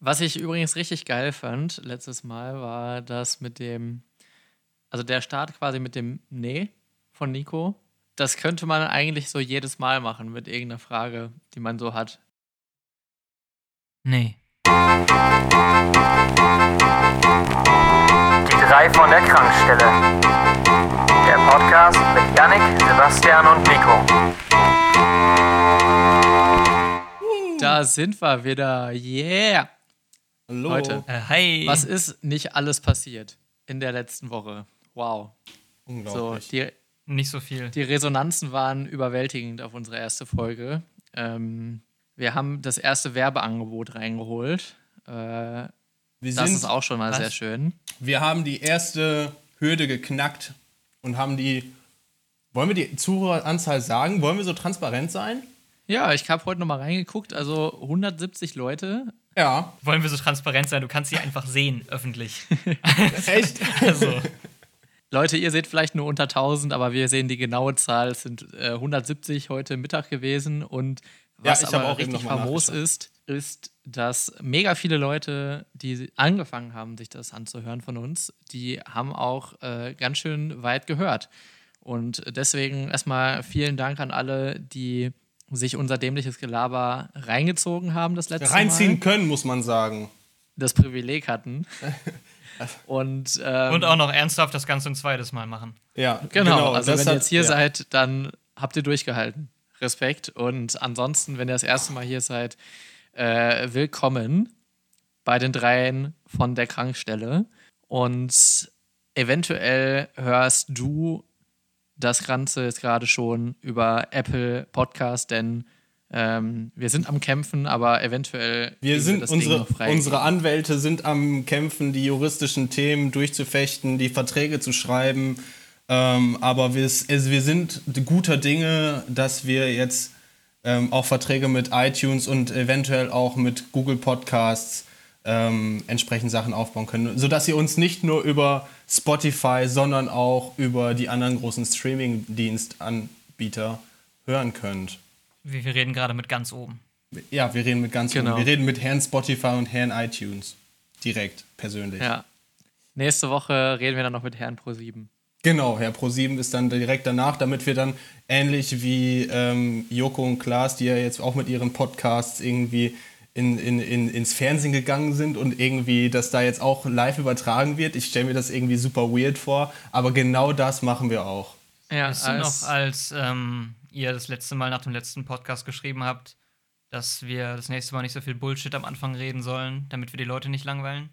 Was ich übrigens richtig geil fand letztes Mal, war das mit dem, also der Start quasi mit dem Nee von Nico. Das könnte man eigentlich so jedes Mal machen mit irgendeiner Frage, die man so hat. Nee. Die drei von der Krankstelle. Der Podcast mit Yannick, Sebastian und Nico. Da sind wir wieder. Yeah! Hallo. Leute, Äh, hi. was ist nicht alles passiert in der letzten Woche? Wow. So, Unglaublich. die, Nicht so viel. die Resonanzen waren überwältigend auf unsere erste Folge. Ähm, wir haben das erste Werbeangebot reingeholt. Äh, wir, das sind, ist auch schon mal was? sehr schön. wir haben die erste Hürde geknackt und haben die. Wollen wir die Zuhöreranzahl sagen? Wollen wir so transparent sein? Ja, ich habe heute noch mal reingeguckt. Also 170 Leute. Ja. Wollen wir so transparent sein? Du kannst sie einfach sehen, öffentlich. Echt? Also, Leute, ihr seht vielleicht nur unter 1000, aber wir sehen die genaue Zahl. Es sind äh, 170 heute Mittag gewesen. Und Ja, was ich habe aber auch richtig famos ist, ist, dass mega viele Leute, die angefangen haben, sich das anzuhören von uns, die haben auch äh, ganz schön weit gehört. Und deswegen erstmal vielen Dank an alle, die sich unser dämliches Gelaber reingezogen haben das letzte Reinziehen Mal. können, muss man sagen. Das Privileg hatten. Und, ähm, und auch noch ernsthaft das Ganze ein zweites Mal machen. Ja, Genau, also das wenn ihr jetzt hier ja. seid, dann habt ihr durchgehalten. Respekt. Und ansonsten, wenn ihr das erste Mal hier seid, äh, willkommen bei den dreien von der Krankstelle. Und eventuell hörst du das Ganze jetzt gerade schon über Apple Podcast, denn ähm, wir sind am Kämpfen, aber eventuell Wir sind, Ding unsere, unsere Anwälte sind am Kämpfen, die juristischen Themen durchzufechten, die Verträge zu schreiben. Ähm, aber wir, also wir sind guter Dinge, dass wir jetzt ähm, auch Verträge mit iTunes und eventuell auch mit Google Podcasts ähm, entsprechend Sachen aufbauen können, sodass ihr uns nicht nur über Spotify, sondern auch über die anderen großen Streaming-Dienstanbieter hören könnt. Wir, wir reden gerade mit ganz oben. Ja, wir reden mit ganz Genau. Wir reden mit Herrn Spotify und Herrn iTunes. Direkt, persönlich. ja. Nächste Woche reden wir dann noch mit Herrn Pro7. Genau, Herr Pro7 ist dann direkt danach, damit wir dann ähnlich wie ähm, Joko und Klaas, die ja jetzt auch mit ihren Podcasts irgendwie in, in, in, ins Fernsehen gegangen sind und irgendwie das da jetzt auch live übertragen wird. Ich stelle mir das irgendwie super weird vor, aber genau das machen wir auch. Ja, Weißt du als- noch, als ähm, ihr das letzte Mal nach dem letzten Podcast geschrieben habt, dass wir das nächste Mal nicht so viel Bullshit am Anfang reden sollen, damit wir die Leute nicht langweilen?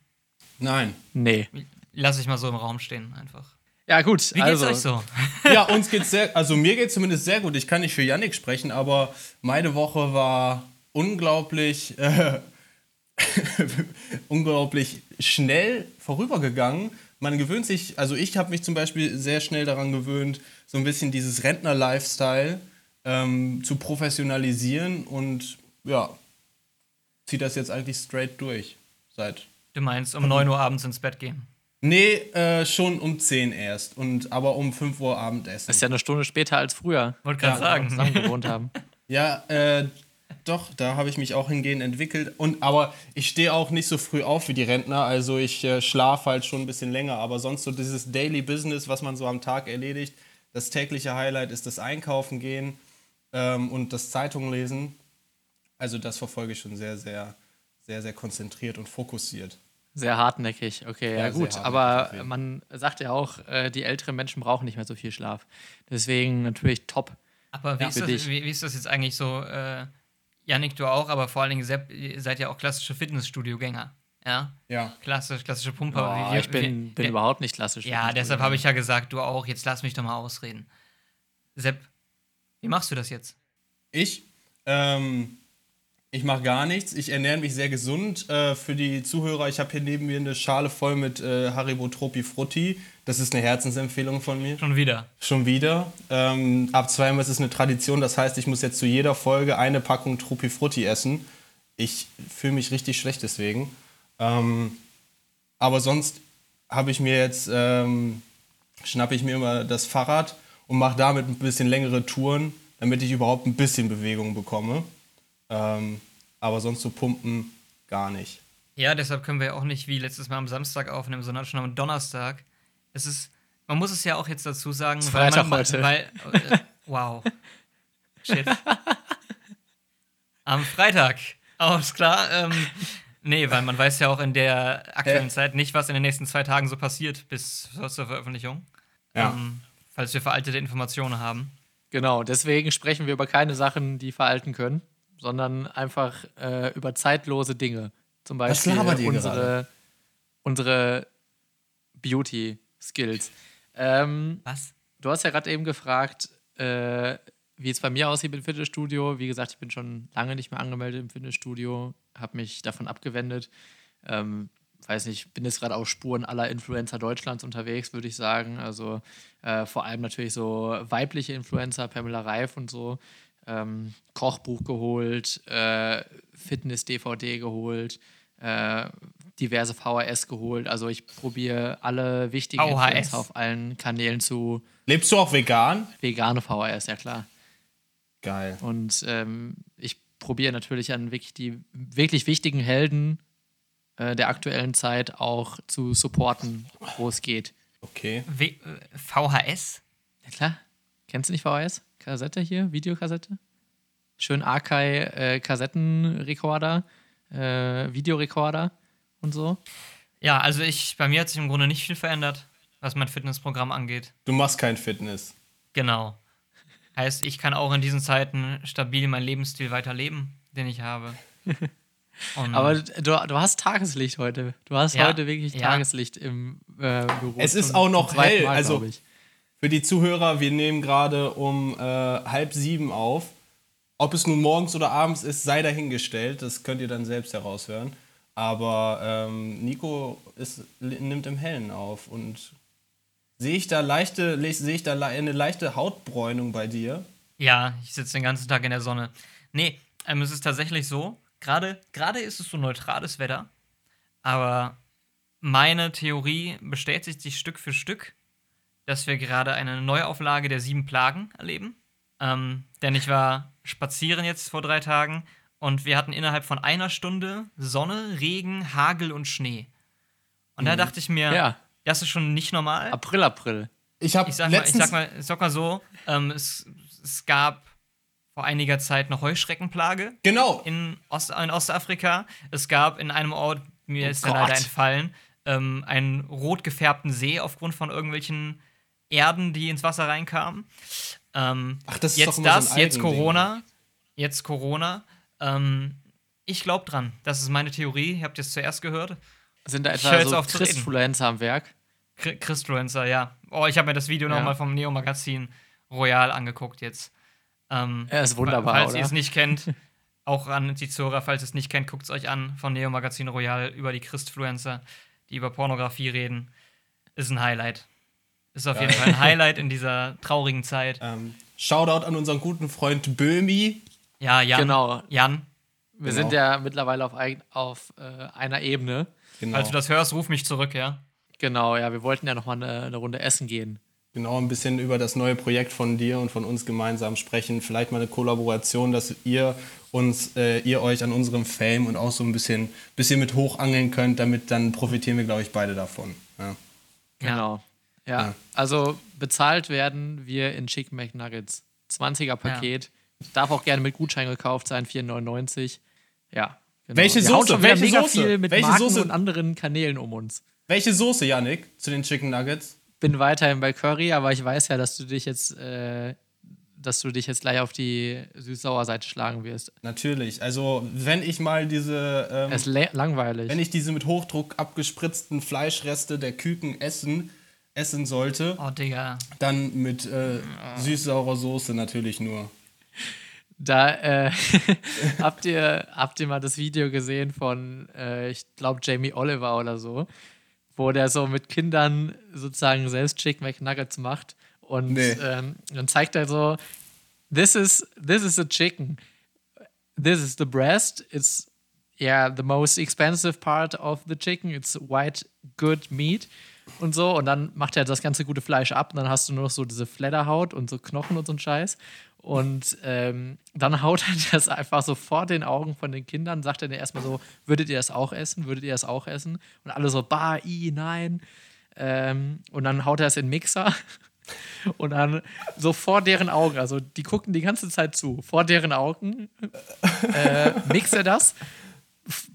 Nein. nee. Lass ich mal so im Raum stehen, einfach. Ja, gut. Wie geht's also, euch so? Ja, uns geht's sehr, also mir geht's zumindest sehr gut. Ich kann nicht für Yannick sprechen, aber meine Woche war unglaublich, äh, unglaublich schnell vorübergegangen. Man gewöhnt sich, also ich habe mich zum Beispiel sehr schnell daran gewöhnt, so ein bisschen dieses Rentner-Lifestyle ähm, zu professionalisieren und ja, ziehe das jetzt eigentlich straight durch. Seit Du meinst, um 9 Uhr abends ins Bett gehen. Nee, äh, schon um 10 erst. Und, aber um 5 Uhr Abendessen. Das ist ja eine Stunde später als früher. Wollte gerade als wir zusammen sagen. gewohnt haben. Ja, äh, doch, da habe ich mich auch hingehend entwickelt. Und, aber ich stehe auch nicht so früh auf wie die Rentner. Also ich äh, schlafe halt schon ein bisschen länger. Aber sonst so dieses Daily Business, was man so am Tag erledigt, das tägliche Highlight ist das Einkaufen gehen ähm, und das Zeitung lesen. Also das verfolge ich schon sehr, sehr, sehr, sehr konzentriert und fokussiert. Sehr hartnäckig, okay, ja, Ja, gut. Aber man sagt ja auch, äh, die älteren Menschen brauchen nicht mehr so viel Schlaf. Deswegen natürlich top. Aber wie, Ja, ist das, wie, wie ist das jetzt eigentlich so? Äh, Yannick, du auch, aber vor allen Dingen Sepp, ihr seid ja auch klassische Fitnessstudio-Gänger. Ja? Ja. Klassisch, klassische Pumper. Boah, Wir- ich bin, wir- bin wir- überhaupt nicht klassisch. Ja, deshalb habe ich ja gesagt, du auch. Jetzt lass mich doch mal ausreden. Sepp, wie machst du das jetzt? Ich? Ähm, ich mache gar nichts. Ich ernähre mich sehr gesund. Äh, für die Zuhörer, ich habe hier neben mir eine Schale voll mit äh, Haribo Tropi Frutti. Das ist eine Herzensempfehlung von mir. Schon wieder. Schon wieder. Ähm, ab zweimal ist es eine Tradition. Das heißt, ich muss jetzt zu jeder Folge eine Packung Tropi Frutti essen. Ich fühle mich richtig schlecht deswegen. Ähm, aber sonst habe ich mir jetzt, ähm, schnappe ich mir immer das Fahrrad und mache damit ein bisschen längere Touren, damit ich überhaupt ein bisschen Bewegung bekomme. Ähm, aber sonst so pumpen gar nicht. Ja, deshalb können wir auch nicht wie letztes Mal am Samstag aufnehmen, sondern schon am Donnerstag. Es ist, man muss es ja auch jetzt dazu sagen, ist weil Freitag man, heute. Weil, äh, wow. Shit. am Freitag. Alles klar. Ähm, nee, weil man weiß ja auch in der aktuellen Hä? Zeit nicht, was in den nächsten zwei Tagen so passiert bis zur Veröffentlichung. Ja. Ähm, falls wir veraltete Informationen haben. Genau, deswegen sprechen wir über keine Sachen, die veralten können, sondern einfach äh, über zeitlose Dinge. Zum Beispiel unsere, gerade? unsere Beauty-Skills. Ähm, Was? du hast ja gerade eben gefragt, äh, wie es bei mir aussieht im Fitnessstudio. Wie gesagt, ich bin schon lange nicht mehr angemeldet im Fitnessstudio, habe mich davon abgewendet. Ähm, weiß nicht, bin jetzt gerade auf Spuren aller Influencer Deutschlands unterwegs, würde ich sagen. Also äh, vor allem natürlich so weibliche Influencer, Pamela Reif und so. Ähm, Kochbuch geholt, äh, Fitness-DVD geholt, äh, diverse VHS geholt. Also ich probiere alle wichtigen VHS. Auf allen Kanälen zu Lebst du auch vegan? vegane VHS, ja klar. Geil. Und ähm, ich probiere natürlich an wirklich die wirklich wichtigen Helden äh, der aktuellen Zeit auch zu supporten, wo es geht. Okay. W äh, VHS? Ja klar. Kennst du nicht VHS? Kassette hier, Videokassette? Schön Akai äh, Kassettenrekorder, äh, Videorekorder und so. Ja, also ich, bei mir hat sich im Grunde nicht viel verändert, was mein Fitnessprogramm angeht. Du machst kein Fitness. Genau. Heißt, ich kann auch in diesen Zeiten stabil meinen Lebensstil weiterleben, den ich habe. Und Aber du, du hast Tageslicht heute. Du hast Ja, heute wirklich ja. Tageslicht im äh, Büro. Es ist Zum- auch noch hell, Mal, also-. Für die Zuhörer, wir nehmen gerade um äh, halb sieben auf. Ob es nun morgens oder abends ist, sei dahingestellt. Das könnt ihr dann selbst heraushören. Aber ähm, Nico ist, nimmt im Hellen auf. Und sehe ich da leichte, le- sehe ich da eine leichte Hautbräunung bei dir? ja, ich sitze den ganzen Tag in der Sonne. Nee, ähm, es ist tatsächlich so, gerade gerade ist es so neutrales Wetter, aber meine Theorie bestätigt sich Stück für Stück, dass wir gerade eine Neuauflage der sieben Plagen erleben. Ähm, denn ich war spazieren jetzt vor drei Tagen und wir hatten innerhalb von einer Stunde Sonne, Regen, Hagel und Schnee. Und da dachte ich mir, Ja. das ist schon nicht normal. April, April. Ich habe Ich sag, mal, ich, sag mal, ich sag mal so, ähm, es, es gab vor einiger Zeit eine Heuschreckenplage genau. in, Ost, in Ostafrika. Es gab in einem Ort, mir Oh ist der leider Gott. entfallen, ähm, einen rot gefärbten See aufgrund von irgendwelchen Erden, die ins Wasser reinkamen. Ähm, Ach, das ist jetzt doch immer so das, ein jetzt. Corona, jetzt Corona. Ähm, ich glaube dran. Das ist meine Theorie. Ihr habt es zuerst gehört. Sind da etwa so. Christfluencer am Werk? Chri- Christfluencer, ja. Oh, ich habe mir das Video Ja. nochmal vom Neo-Magazin Royal angeguckt jetzt. Ähm, Er ist wunderbar, Falls ihr es nicht kennt, auch an die Zuhörer, falls ihr es nicht kennt, guckt es euch an von Neo Magazin Royal über die Christfluencer, die über Pornografie reden. Ist ein Highlight. Ist auf jeden Fall ein Highlight in dieser traurigen Zeit. Ähm, Shoutout an unseren guten Freund Böhmi. Ja, Jan. Genau. Jan, Wir Genau. sind ja mittlerweile auf, ein, auf äh, einer Ebene. Genau. falls du das hörst, ruf mich zurück, ja. Genau, ja, wir wollten ja noch mal eine, eine Runde essen gehen. genau ein bisschen über das neue Projekt von dir und von uns gemeinsam sprechen. Vielleicht mal eine Kollaboration, dass ihr uns, äh, ihr euch an unserem Fame und auch so ein bisschen, bisschen mit hochangeln könnt. Damit dann profitieren wir, glaube ich, beide davon. Ja. Genau. Ja. Ja. Also bezahlt werden wir in Chicken McNuggets. 20er Paket. Darf auch gerne mit Gutschein gekauft sein, 4,99. Ja. Genau. Welche Soße? schon wieder Welche mega Soße? viel mit Welche Marken Soße? und anderen Kanälen um uns. Welche Soße, Yannick, zu den Chicken Nuggets? Bin weiterhin bei Curry, aber ich weiß ja, dass du dich jetzt, äh, dass du dich jetzt gleich auf die süß-sauer-Seite schlagen wirst. Natürlich. Also, wenn ich mal diese. Ähm, Es ist langweilig. wenn ich diese mit Hochdruck abgespritzten Fleischreste der Küken essen, essen sollte, Oh, Digga. dann mit äh, süß-saurer Soße natürlich nur. Da äh, habt, ihr, habt ihr mal das Video gesehen von, äh, ich glaube, Jamie Oliver oder so, wo der so mit Kindern sozusagen selbst Chicken McNuggets macht und Nee. ähm, dann zeigt er so, this is, this is a chicken. This is the breast. It's, yeah, the most expensive part of the chicken. It's white, good meat. und so. Und dann macht er das ganze gute Fleisch ab. Und dann hast du nur noch so diese Fledderhaut und so Knochen und so ein Scheiß. Und ähm, dann haut er das einfach so vor den Augen von den Kindern, sagt er erstmal so: Würdet ihr das auch essen? Würdet ihr das auch essen? Und alle so: Bah, i, nein. Ähm, und dann haut er es in den Mixer. Und dann so vor deren Augen, also die gucken die ganze Zeit zu, vor deren Augen äh, mixt er das,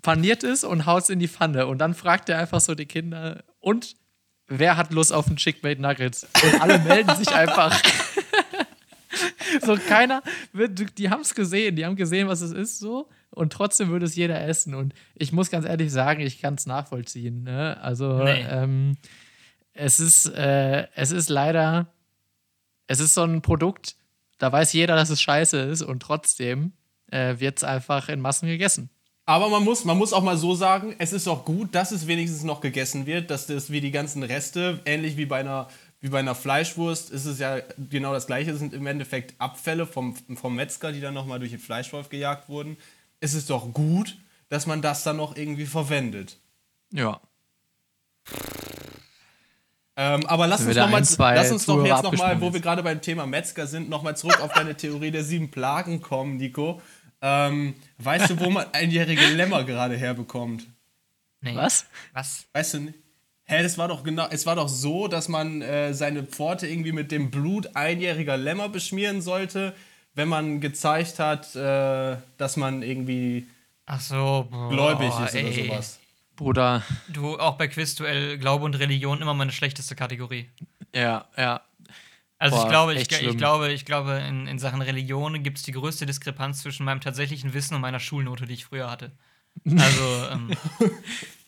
paniert es und haut es in die Pfanne. Und dann fragt er einfach so die Kinder, und wer hat Lust auf einen Chick-Made Nuggets? Und alle melden sich einfach. so keiner, wird, die haben es gesehen, die haben gesehen, was es ist so. Und trotzdem würde es jeder essen. Und ich muss ganz ehrlich sagen, ich kann es nachvollziehen. Ne? Also, Nee. ähm, es ist, äh, es ist leider, es ist so ein Produkt, da weiß jeder, dass es scheiße ist und trotzdem äh, wird es einfach in Massen gegessen. Aber man muss, man muss auch mal so sagen, es ist auch gut, dass es wenigstens noch gegessen wird, dass das wie die ganzen Reste, ähnlich wie bei einer, wie bei einer Fleischwurst, ist es ja genau das gleiche, es sind im Endeffekt Abfälle vom, vom Metzger, die dann nochmal durch den Fleischwolf gejagt wurden. Es ist doch gut, dass man das dann noch irgendwie verwendet. Ja. Ähm, aber lass uns, noch mal, ein, zwei lass uns doch jetzt nochmal, wo wir gerade beim Thema Metzger sind, nochmal zurück auf deine Theorie der sieben Plagen kommen, Nico. Ähm, weißt du, wo man einjährige Lämmer gerade herbekommt? Nee. Was? Was? Weißt du nicht? Hä, das war doch genau, es war doch so, dass man äh, seine Pforte irgendwie mit dem Blut einjähriger Lämmer beschmieren sollte, wenn man gezeigt hat, äh, dass man irgendwie Ach so, boah, gläubig ist oder ey. sowas. Bruder, Du, auch bei Quizduell, Glaube und Religion immer meine schlechteste Kategorie. ja, ja. Also Boah, ich glaube, ich, ich glaube, ich glaube, in, in Sachen Religion gibt es die größte Diskrepanz zwischen meinem tatsächlichen Wissen und meiner Schulnote, die ich früher hatte. Also, ähm,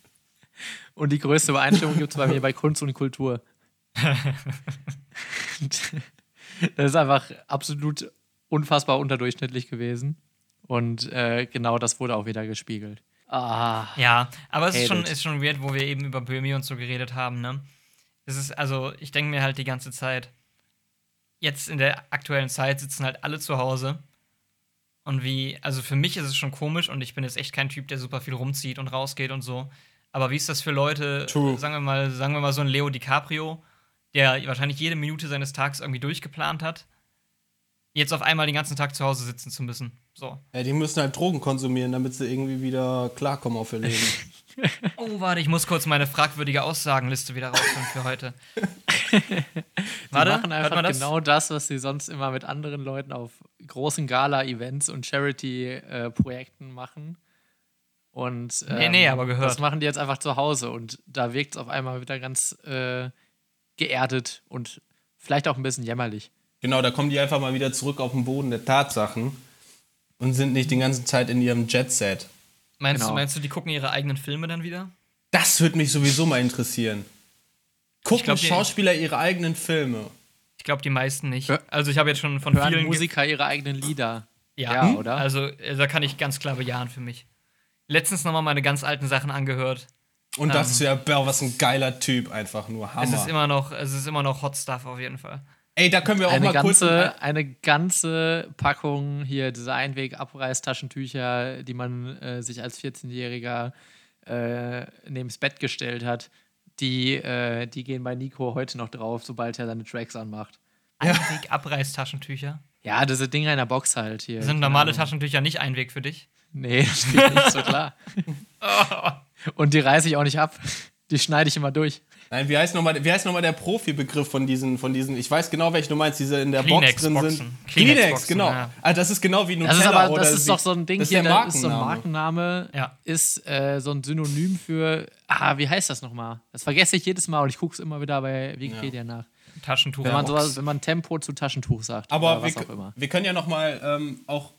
Und die größte Übereinstimmung gibt es bei mir bei Kunst und Kultur. das ist einfach absolut unfassbar unterdurchschnittlich gewesen. Und äh, genau das wurde auch wieder gespiegelt. Ah, ja, aber es ist schon, it. ist schon weird, wo wir eben über Böhmi und so geredet haben, ne? Es ist, also, ich denke mir halt die ganze Zeit, jetzt in der aktuellen Zeit sitzen halt alle zu Hause. Und wie, also für mich ist es schon komisch und ich bin jetzt echt kein Typ, der super viel rumzieht und rausgeht und so. Aber wie ist das für Leute, True. sagen wir mal, sagen wir mal so ein Leo DiCaprio, der wahrscheinlich jede Minute seines Tages irgendwie durchgeplant hat, jetzt auf einmal den ganzen Tag zu Hause sitzen zu müssen. So. Ja, die müssen halt Drogen konsumieren, damit sie irgendwie wieder klarkommen auf ihr Leben. Oh, warte, ich muss kurz meine fragwürdige Aussagenliste wieder rausholen für heute. die warte, machen einfach das? genau das, was sie sonst immer mit anderen Leuten auf großen Gala-Events und Charity-Projekten machen. Und ähm, Nee, nee, aber gehört. das machen die jetzt einfach zu Hause und da wirkt es auf einmal wieder ganz äh, geerdet und vielleicht auch ein bisschen jämmerlich. genau, da kommen die einfach mal wieder zurück auf den Boden der Tatsachen und sind nicht die ganze Zeit in ihrem Jet-Set. Meinst, Genau. du, meinst du, die gucken ihre eigenen Filme dann wieder? Das würde mich sowieso mal interessieren. Gucken glaub, die- Schauspieler ihre eigenen Filme? Ich glaube, die meisten nicht. Also, ich habe jetzt schon von Hören vielen. Musiker ihre eigenen Lieder. Ja, Ja, oder? Also, äh, da kann ich ganz klar bejahen für mich. Letztens nochmal meine ganz alten Sachen angehört. Und das ist ja, boah, was ein geiler Typ, einfach nur Hammer. Es ist immer noch, es ist immer noch Hot Stuff auf jeden Fall. Ey, da können wir auch eine mal kurz. ganze, eine ganze Packung hier, diese Einweg-Abreißtaschentücher, die man äh, sich als 14-Jähriger äh, neben's Bett gestellt hat, die, äh, die gehen bei Nico heute noch drauf, sobald er seine Tracks anmacht. Einweg Abreißtaschentücher. Ja, diese Dinger in der Box halt hier. Sind normale. Taschentücher nicht Einweg für dich? Nee, das steht nicht so klar. Und die reiße ich auch nicht ab. Die schneide ich immer durch. Nein, wie heißt nochmal noch mal der Profibegriff von diesen, von diesen, ich weiß genau, welchen du meinst, diese in der Box drin Kleenex-Boxen. sind. Kleenex-Boxen, Kleenex, genau. ja. Ah, das ist genau wie Nutella Das ist aber, oder das ist doch so ein Ding das ist hier, der das ist so ein Markenname. Ja. ist äh, so ein Synonym für, ah, wie heißt das nochmal? Das vergesse ich jedes Mal und ich gucke es immer wieder bei Wikipedia nach. Taschentuch. Wenn man, sowas, wenn man Tempo zu Taschentuch sagt. Aber oder was wir, auch immer. wir können ja nochmal ähm, auch,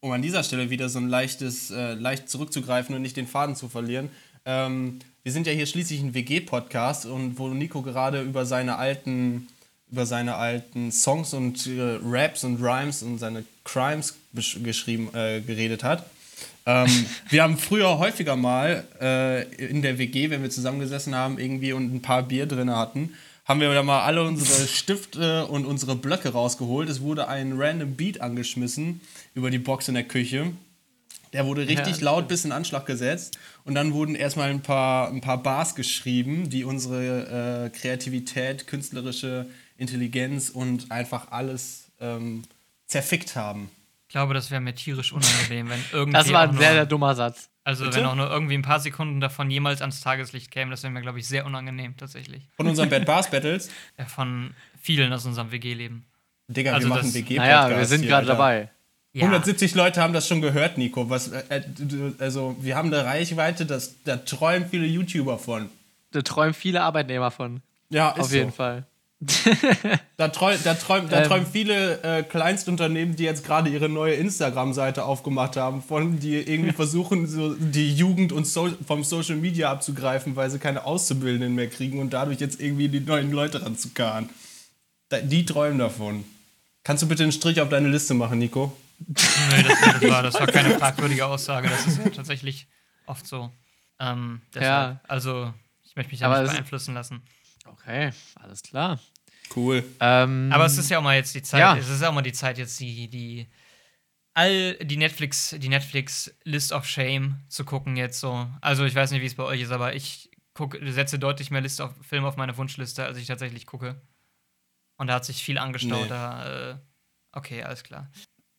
um an dieser Stelle wieder so ein leichtes, äh, leicht zurückzugreifen und nicht den Faden zu verlieren. Ähm, wir sind ja hier schließlich ein WG-Podcast und wo Nico gerade über seine alten, über seine alten Songs und äh, Raps und Rhymes und seine Crimes geschrieben, äh, geredet hat. Ähm, wir haben früher häufiger mal äh, in der WG, wenn wir zusammengesessen haben irgendwie und ein paar Bier drin hatten, haben wir da mal alle unsere Stifte und unsere Blöcke rausgeholt. Es wurde ein random Beat angeschmissen über die Box in der Küche. Der wurde richtig Ja. laut bis in Anschlag gesetzt. Und dann wurden erstmal ein paar, ein paar Bars geschrieben, die unsere äh, Kreativität, künstlerische Intelligenz und einfach alles ähm, zerfickt haben. Ich glaube, das wäre mir tierisch unangenehm, wenn irgendwie. Das war ein sehr, sehr dummer Satz. Also, Bitte? wenn auch nur irgendwie ein paar Sekunden davon jemals ans Tageslicht kämen, das wäre mir, glaube ich, sehr unangenehm, tatsächlich. Von unseren Bad Bars Battles. Ja, von vielen aus unserem WG-Leben. Digga, Also wir machen WG-Podcast. Naja, wir sind gerade Alter. dabei. Ja. 170 Leute haben das schon gehört, Nico. Was, äh, äh, also, wir haben eine Reichweite, das, da träumen viele YouTuber von. Da träumen viele Arbeitnehmer von. Ja, ist Auf jeden so. Fall. Da, träum, da, träum, da Ähm. träumen viele äh, Kleinstunternehmen, die jetzt gerade ihre neue Instagram-Seite aufgemacht haben, von die irgendwie versuchen, so die Jugend und so, vom Social Media abzugreifen, weil sie keine Auszubildenden mehr kriegen und dadurch jetzt irgendwie die neuen Leute ranzukarren. Da, die träumen davon. Kannst du bitte einen Strich auf deine Liste machen, Nico? Nee, das, das, war, das war keine fragwürdige Aussage. Das ist ja tatsächlich oft so. Ähm, deshalb, Ja. Also, ich möchte mich da Aber nicht beeinflussen lassen. Okay, alles klar. Cool. Ähm, Aber es ist ja auch mal jetzt die Zeit, Ja. es ist ja auch mal die Zeit jetzt die, die all die Netflix, die Netflix List of Shame zu gucken jetzt so. Also ich weiß nicht, wie es bei euch ist, aber ich guck, setze deutlich mehr List auf, Filme auf meine Wunschliste, als ich tatsächlich gucke. Und da hat sich viel angestaut. Nee. Da, äh, okay, alles klar.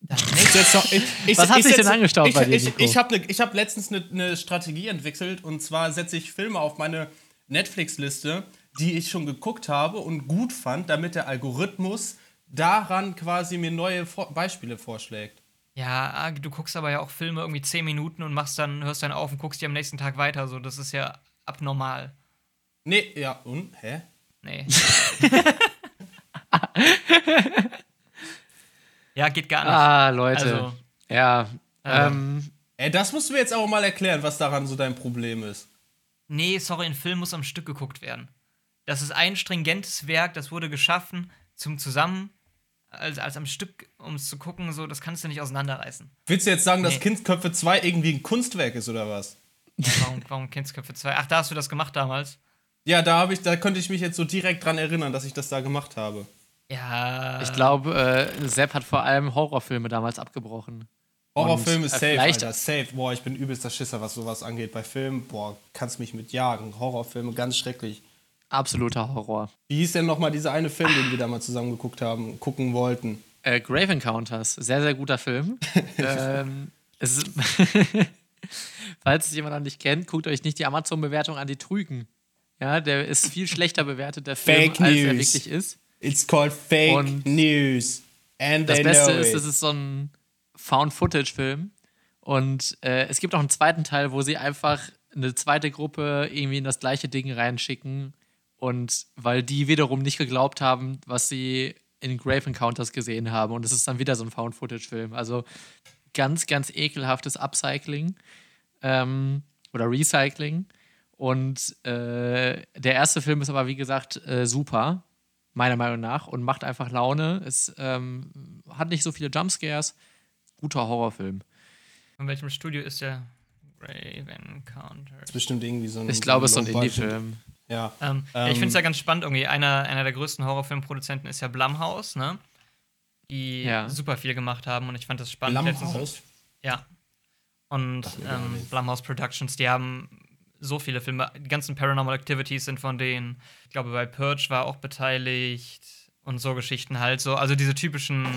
Noch, ich, ich, Was hat ich sich denn angestaut ich, bei dir, Ich, ich habe ne, hab letztens eine ne Strategie entwickelt und zwar setze ich Filme auf meine Netflix-Liste, die ich schon geguckt habe und gut fand, damit der Algorithmus daran quasi mir neue Vor Beispiele vorschlägt. Ja, ah, du guckst aber ja auch Filme irgendwie 10 Minuten und machst dann, hörst dann auf und guckst die am nächsten Tag weiter. So, das ist ja abnormal. Nee, ja, und? Hä? Nee. ja, geht gar nicht. Ah, Leute. Also, ja. äh, Ähm, Ey, das musst du mir jetzt auch mal erklären, was daran so dein Problem ist. Nee, sorry, ein Film muss am Stück geguckt werden. Das ist ein stringentes Werk, das wurde geschaffen zum Zusammen, als, als am Stück, um es zu gucken, so, das kannst du nicht auseinanderreißen. Willst du jetzt sagen, dass Nee. Kindsköpfe 2 irgendwie ein Kunstwerk ist oder was? Warum, warum Kindsköpfe 2? Ach, da hast du das gemacht damals? Ja, da, hab ich, da könnte ich mich jetzt so direkt dran erinnern, dass ich das da gemacht habe. Ja. ich glaube, äh, Sepp hat vor allem Horrorfilme damals abgebrochen. Horrorfilm Und, ist safe, Alter, safe. Boah, ich bin übelster Schisser, was sowas angeht. Bei Filmen, boah, kannst mich mit jagen. Horrorfilme, ganz schrecklich. Absoluter Horror. Wie hieß denn nochmal dieser eine Film, den wir da mal zusammen geguckt haben, gucken wollten? Äh, Grave Encounters, sehr, sehr guter Film. ähm, es ist Falls es jemand noch nicht kennt, guckt euch nicht die Amazon-Bewertung an, die trügen. Ja, der ist viel schlechter bewertet, der Film, Fake als er News. wirklich ist. It's called Fake Und News. And Das Beste ist, es ist so ein Found-Footage-Film. Und äh, es gibt auch einen zweiten Teil, wo sie einfach eine zweite Gruppe irgendwie in das gleiche Ding reinschicken. Und weil die wiederum nicht geglaubt haben, was sie in Grave Encounters gesehen haben. Und es ist dann wieder so ein Found-Footage-Film. Also ganz, ganz ekelhaftes Upcycling ähm, oder Recycling. Und äh, der erste Film ist aber, wie gesagt, äh, super, meiner Meinung nach, und macht einfach Laune. Es ähm, hat nicht so viele Jumpscares. Guter Horrorfilm. Von welchem Studio ist der Grave Encounter? Das ist bestimmt irgendwie so ein. Ich glaube, es ist so ein Indie-Film. Ja. Ähm, ja, ich Ähm, finde es ja ganz spannend irgendwie. Einer, einer der größten Horrorfilmproduzenten ist ja Blumhouse, ne? Die Ja. super viel gemacht haben und ich fand das spannend. Blumhouse? Ja. Und ähm. Blumhouse Productions, die haben so viele Filme. Die ganzen Paranormal Activities sind von denen. Ich glaube, bei Purge war auch beteiligt und so Geschichten halt so. Also diese typischen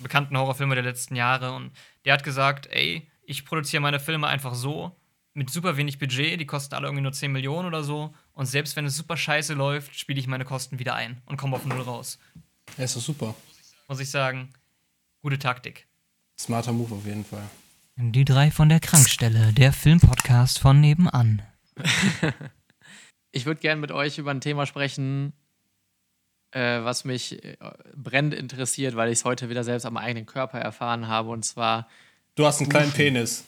bekannten Horrorfilme der letzten Jahre. Und der hat gesagt, ey, ich produziere meine Filme einfach so, mit super wenig Budget, die kosten alle irgendwie nur 10 Millionen oder so. Und selbst wenn es super scheiße läuft, spiele ich meine Kosten wieder ein und komme auf Null raus. Ja, ist doch super. Muss ich sagen, gute Taktik. Smarter Move auf jeden Fall. Die drei von der Krankstelle, der Filmpodcast von nebenan. Ich würde gerne mit euch über ein Thema sprechen, äh, was mich äh, brennend interessiert, weil ich es heute wieder selbst am eigenen Körper erfahren habe. Und zwar, Du hast einen kleinen Penis.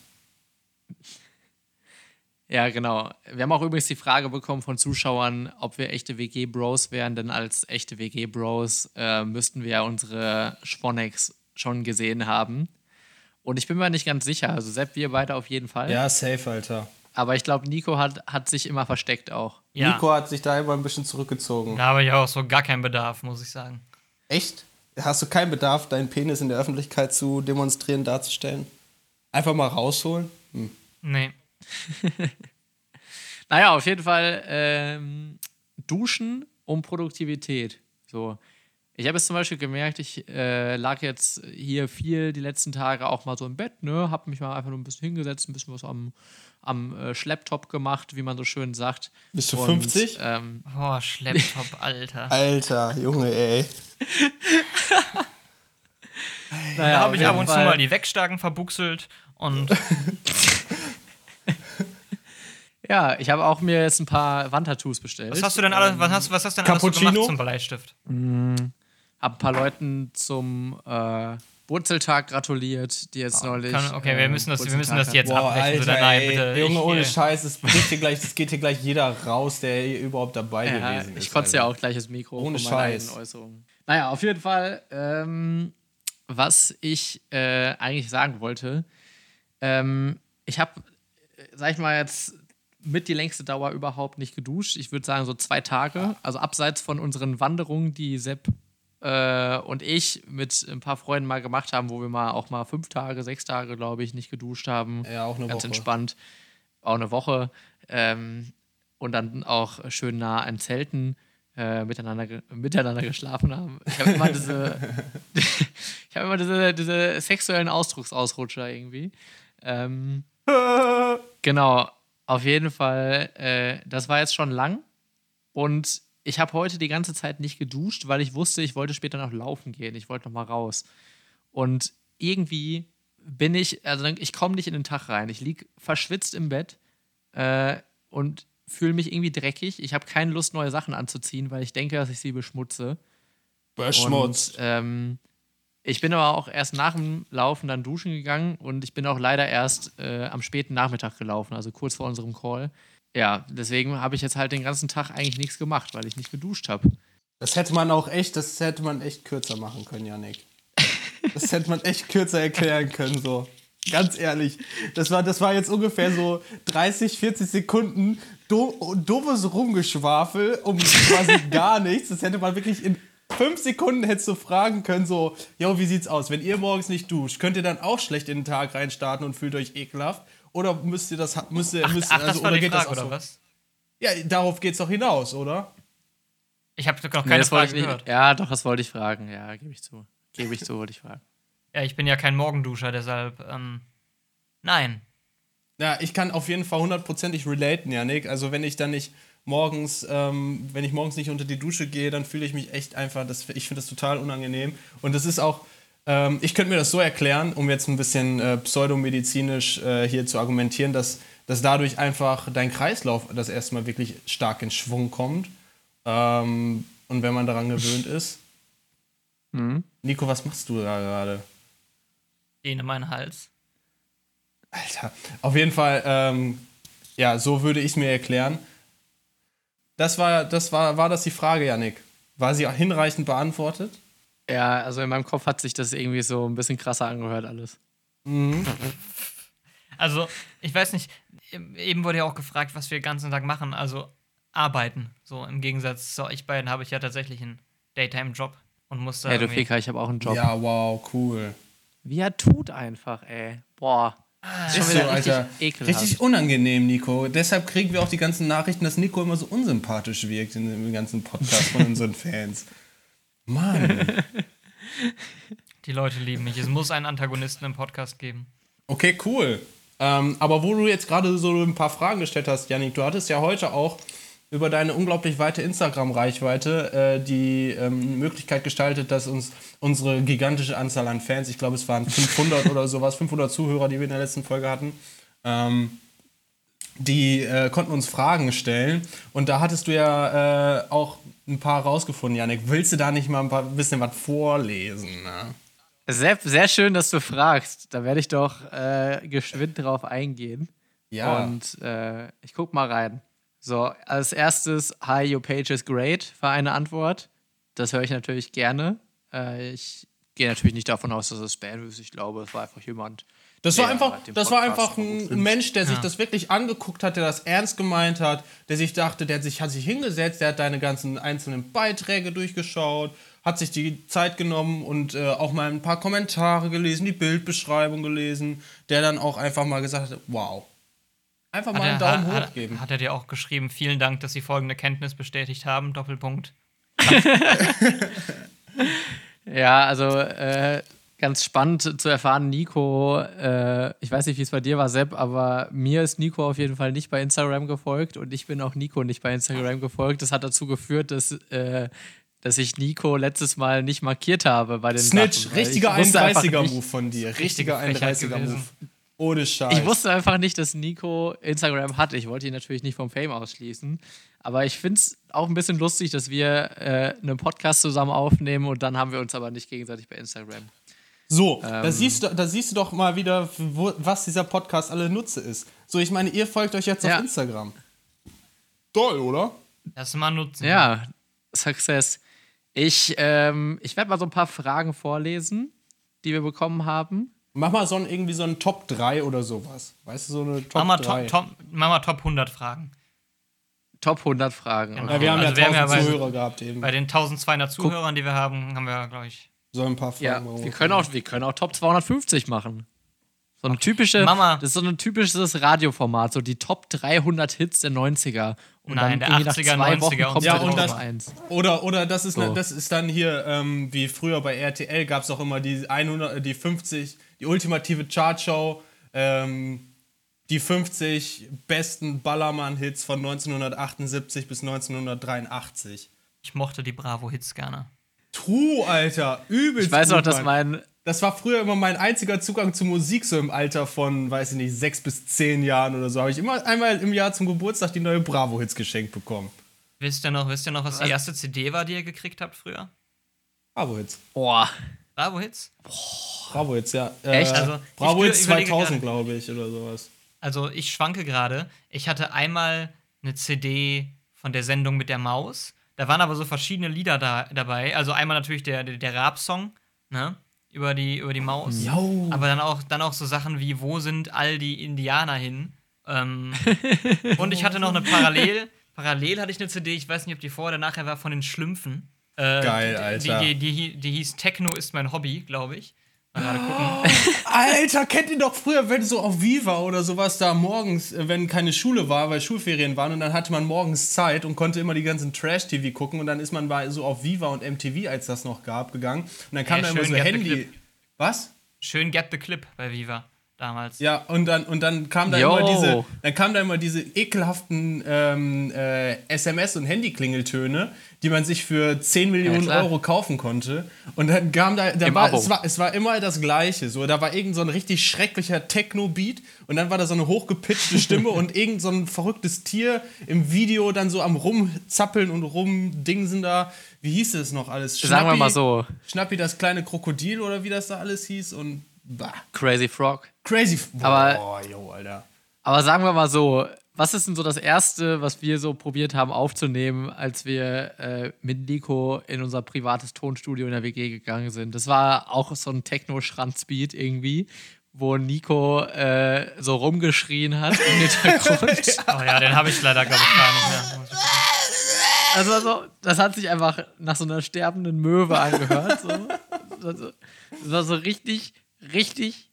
ja, genau. Wir haben auch übrigens die Frage bekommen von Zuschauern, ob wir echte WG-Bros wären, denn als echte WG-Bros äh, müssten wir ja unsere Schwonex schon gesehen haben. Und ich bin mir nicht ganz sicher. Also, Sepp, wir beide auf jeden Fall. Ja, safe, Alter. Aber ich glaube, Nico hat, hat sich immer versteckt auch. Ja, Nico hat sich da immer ein bisschen zurückgezogen. da habe ich auch so gar keinen Bedarf, muss ich sagen. Echt? Hast du keinen Bedarf, deinen Penis in der Öffentlichkeit zu demonstrieren, darzustellen? Einfach mal rausholen? Hm. Nee. Naja, auf jeden Fall ähm, Duschen um Produktivität. So. Ich habe jetzt zum Beispiel gemerkt, ich äh, lag jetzt hier viel die letzten Tage auch mal so im Bett, ne, habe mich mal einfach nur ein bisschen hingesetzt, ein bisschen was am, am äh, Schlepptop gemacht, wie man so schön sagt. Bist du Und, 50? Ähm, Boah, Schlepptop, Alter. Alter, Junge, ey. naja, Da habe ich ab und zu mal die Wegstagen verbuchselt und Ja, ich habe auch mir jetzt ein paar Wandtattoos bestellt. was hast du denn alles, was hast, was hast du denn alles so gemacht zum Bleistift? Hab ein paar Leuten zum äh, Wurzeltag gratuliert, die jetzt neulich. Ah, Kann, okay, wir ähm, müssen das, wir müssen das jetzt Boah, abbrechen. Alter, nein, ey. bitte. Junge, ich, ohne äh, Scheiß, es geht hier gleich, das geht hier gleich jeder raus, der hier überhaupt dabei Ja, gewesen ist. ich kotze ja auch gleich das Mikro Ohne von Scheiß. Äußerungen. Naja, auf jeden Fall, ähm, was ich äh, eigentlich sagen wollte, ähm, ich habe, sag ich mal jetzt, mit die längste Dauer überhaupt nicht geduscht. Ich würde sagen so zwei Tage. Also abseits von unseren Wanderungen, die Sepp äh, und ich mit ein paar Freunden mal gemacht haben, wo wir mal auch mal fünf Tage, sechs Tage, glaube ich, nicht geduscht haben. Ja, auch eine Ganz Woche. entspannt. Auch eine Woche. Ähm, und dann auch schön nah an Zelten äh, miteinander, ge miteinander geschlafen haben. Ich habe immer diese, ich habe immer diese, diese sexuellen Ausdrucksausrutscher irgendwie. Ähm, genau, auf jeden Fall, äh, das war jetzt schon lang. Und ich habe heute die ganze Zeit nicht geduscht, weil ich wusste, ich wollte später noch laufen gehen. Ich wollte noch mal raus. Und irgendwie bin ich, also ich komme nicht in den Tag rein. Ich liege verschwitzt im Bett äh, und fühle mich irgendwie dreckig. Ich habe keine Lust, neue Sachen anzuziehen, weil ich denke, dass ich sie beschmutze. Beschmutzt. Und, ähm, ich bin aber auch erst nach dem Laufen dann duschen gegangen und ich bin auch leider erst äh, am späten Nachmittag gelaufen, also kurz vor unserem Call. Ja, deswegen habe ich jetzt halt den ganzen Tag eigentlich nichts gemacht, weil ich nicht geduscht habe. Das hätte man auch echt, das hätte man echt kürzer machen können, Janik. Das hätte man echt kürzer erklären können, so. Ganz ehrlich. Das war, das war jetzt ungefähr so 30, 40 Sekunden do, doofes Rumgeschwafel um quasi gar nichts. Das hätte man wirklich in fünf Sekunden hättest du fragen können, so, yo, wie sieht's aus? Wenn ihr morgens nicht duscht, könnt ihr dann auch schlecht in den Tag reinstarten und fühlt euch ekelhaft? Oder müsst ihr das, müsst ihr, Ach, müsst, ach das also, war oder die geht das Frage, auch oder so? was? Ja, darauf geht's doch hinaus, oder? Ich habe noch Nee, keine das wollte Frage ich gehört. nicht. Ja, doch, das wollte ich fragen. Ja, gebe ich zu. Gebe ich zu, wollte ich fragen. Ja, ich bin ja kein Morgenduscher, deshalb, ähm, nein. Ja, ich kann auf jeden Fall hundertprozentig relaten, Janik. Also wenn ich dann nicht morgens, ähm, wenn ich morgens nicht unter die Dusche gehe, dann fühle ich mich echt einfach, das, ich finde das total unangenehm. Und das ist auch, ähm, ich könnte mir das so erklären, um jetzt ein bisschen äh, pseudomedizinisch äh, hier zu argumentieren, dass, dass dadurch einfach dein Kreislauf das erste Mal wirklich stark in Schwung kommt. Ähm, und wenn man daran gewöhnt ist. Nico, was machst du da gerade? Dehne meinen Hals. Alter, auf jeden Fall, ähm, ja, so würde ich es mir erklären. Das war, das war, war das die Frage, Yannick? War sie hinreichend beantwortet? Ja, also in meinem Kopf hat sich das irgendwie so ein bisschen krasser angehört, alles. Also, ich weiß nicht, eben wurde ja auch gefragt, was wir den ganzen Tag machen. Also, arbeiten. So, im Gegensatz zu euch beiden habe ich ja tatsächlich einen Daytime-Job und musste. Hey, du Ficker, ich habe auch einen Job. Ja, wow, cool. Wie er tut einfach, ey. Boah. Ist so, wieder richtig Alter. ekelhaft. Richtig unangenehm, Nico. Deshalb kriegen wir auch die ganzen Nachrichten, dass Nico immer so unsympathisch wirkt in dem ganzen Podcast von unseren Fans. Mann. Die Leute lieben mich. Es muss einen Antagonisten im Podcast geben. Okay, cool. Ähm, aber wo du jetzt gerade so ein paar Fragen gestellt hast, Janik, du hattest ja heute auch über deine unglaublich weite Instagram-Reichweite äh, die ähm, Möglichkeit gestaltet, dass uns unsere gigantische Anzahl an Fans, ich glaube es waren 500 oder sowas, 500 Zuhörer, die wir in der letzten Folge hatten, ähm, die äh, konnten uns Fragen stellen. Und da hattest du ja äh, auch ein paar rausgefunden, Janik. Willst du da nicht mal ein paar, bisschen was vorlesen? Ne? Sehr, sehr schön, dass du fragst. Da werde ich doch äh, geschwind drauf eingehen. Ja. Und äh, ich guck mal rein. So, als erstes, Hi, your page is great, war eine Antwort. Das höre ich natürlich gerne. Äh, ich gehe natürlich nicht davon aus, dass es Spam ist. Ich glaube, es war einfach jemand, Das war Ja, einfach, das war einfach ein findest. Mensch, der sich Ja. das wirklich angeguckt hat, der das ernst gemeint hat, der sich dachte, der hat sich, hat sich hingesetzt, der hat deine ganzen einzelnen Beiträge durchgeschaut, hat sich die Zeit genommen und äh, auch mal ein paar Kommentare gelesen, die Bildbeschreibung gelesen, der dann auch einfach mal gesagt hat, wow. Einfach mal einen Hat er, Daumen hat, hoch geben. hat er dir auch geschrieben, vielen Dank, dass Sie folgende Kenntnis bestätigt haben, Doppelpunkt. Ja, also äh, ganz spannend zu erfahren, Nico, äh, ich weiß nicht, wie es bei dir war, Sepp, aber mir ist Nico auf jeden Fall nicht bei Instagram gefolgt und ich bin auch Nico nicht bei Instagram gefolgt. Das hat dazu geführt, dass, äh, dass ich Nico letztes Mal nicht markiert habe bei den Snitch, Sachen, richtiger ich wusste einfach 31er nicht- Move von dir. Richtiger Frechheit 31er gewesen. Move. Ohne Scheiß. Ich wusste einfach nicht, dass Nico Instagram hat. Ich wollte ihn natürlich nicht vom Fame ausschließen. Aber ich finde es auch ein bisschen lustig, dass wir äh, einen Podcast zusammen aufnehmen und dann haben wir uns aber nicht gegenseitig bei Instagram. So, Ähm. da, siehst du, da siehst du doch mal wieder, wo, was dieser Podcast alle Nutze ist. So, ich meine, ihr folgt euch jetzt Ja. auf Instagram. Toll, oder? Das mal nutzen. Ja, Success. Ich, ähm, ich werde mal so ein paar Fragen vorlesen, die wir bekommen haben. Mach mal so ein, irgendwie so ein Top 3 oder sowas. Weißt du, so eine Top Mach mal 3. top, top, mach mal Top 100 Fragen. Top 100 Fragen. Genau. Ja, wir haben Also ja wir haben 1000 ja bei- Zuhörer gehabt eben. Bei den 1200 Zuhörern, die wir haben, haben wir, glaube ich. So ein paar Fragen. Ja, machen wir können, auch, wir können auch Top 250 machen. So ein typische, Mama. das ist so ein typisches Radioformat, so die Top 300 Hits der 90er. Und Nein, der irgendwie nach 80er, zwei Wochen 90er und kommt Ja, und das- eins. Oder, oder das, ist, ne, So. das ist dann hier, ähm, wie früher bei RTL gab es auch immer die 100, äh, die 50, die ultimative Chartshow, ähm, die 50 besten Ballermann-Hits von 1978 bis 1983. Ich mochte die Bravo-Hits gerne. True, Alter. Übelst. Ich weiß gut, noch, dass mein, Das war früher immer mein einziger Zugang zu Musik, so im Alter von, weiß ich nicht, sechs bis zehn Jahren oder so. Habe ich immer einmal im Jahr zum Geburtstag die neue Bravo-Hits geschenkt bekommen. Wisst ihr noch, wisst ihr noch, was die erste CD war, die ihr gekriegt habt früher? Bravo-Hits. boah, Bravo-Hits? Bravo-Hits, ja. Echt? Äh, Also, ich Bravo-Hits überlege 2000, gerade. glaube ich, oder sowas. Also ich schwanke gerade. Ich hatte einmal eine CD von der Sendung mit der Maus. Da waren aber so verschiedene Lieder da, dabei. Also einmal natürlich der, der, der Rap-Song, ne? Über die, über die Maus. Jo. Aber dann auch, dann auch so Sachen wie, wo sind all die Indianer hin? Ähm, und ich hatte noch eine Parallel. Parallel hatte ich eine CD, ich weiß nicht, ob die vorher oder nachher war, von den Schlümpfen. Äh, Geil, Alter. Die, die, die, die hieß Techno ist mein Hobby, glaube ich. Gucken. Alter, kennt ihr doch früher, wenn so auf Viva oder sowas da morgens, äh, wenn keine Schule war, weil Schulferien waren und dann hatte man morgens Zeit und konnte immer die ganzen Trash-TV gucken und dann ist man bei so auf Viva und MTV, als das noch gab, gegangen und dann kam Ja, da immer so Handy. Was? Schön Get the Clip bei Viva damals. Ja, und dann, und dann kam da Yo. immer diese, dann kam da immer diese ekelhaften ähm, äh, SMS- und Handyklingeltöne, die man sich für 10 Millionen klar. Euro kaufen konnte. Und dann kam da, da war, es, war, es war immer das Gleiche. So, da war irgend so ein richtig schrecklicher Techno-Beat und dann war da so eine hochgepitchte Stimme und irgend so ein verrücktes Tier im Video dann so am rumzappeln und rumdingsen da. Wie hieß es noch alles? sagen wir mal so, Schnappi das kleine Krokodil oder wie das da alles hieß und bah. Crazy Frog. Crazy. Aber- Boah, yo, Alter. Aber sagen wir mal so, was ist denn so das Erste, was wir so probiert haben aufzunehmen, als wir äh, mit Nico in unser privates Tonstudio in der WG gegangen sind? Das war auch so ein Techno-Schranzbeat irgendwie, wo Nico äh, so rumgeschrien hat im Hintergrund. Oh ja, den habe ich leider, glaube ich, gar nicht mehr. Also so, das hat sich einfach nach so einer sterbenden Möwe angehört. So. Das, war so, das war so richtig, richtig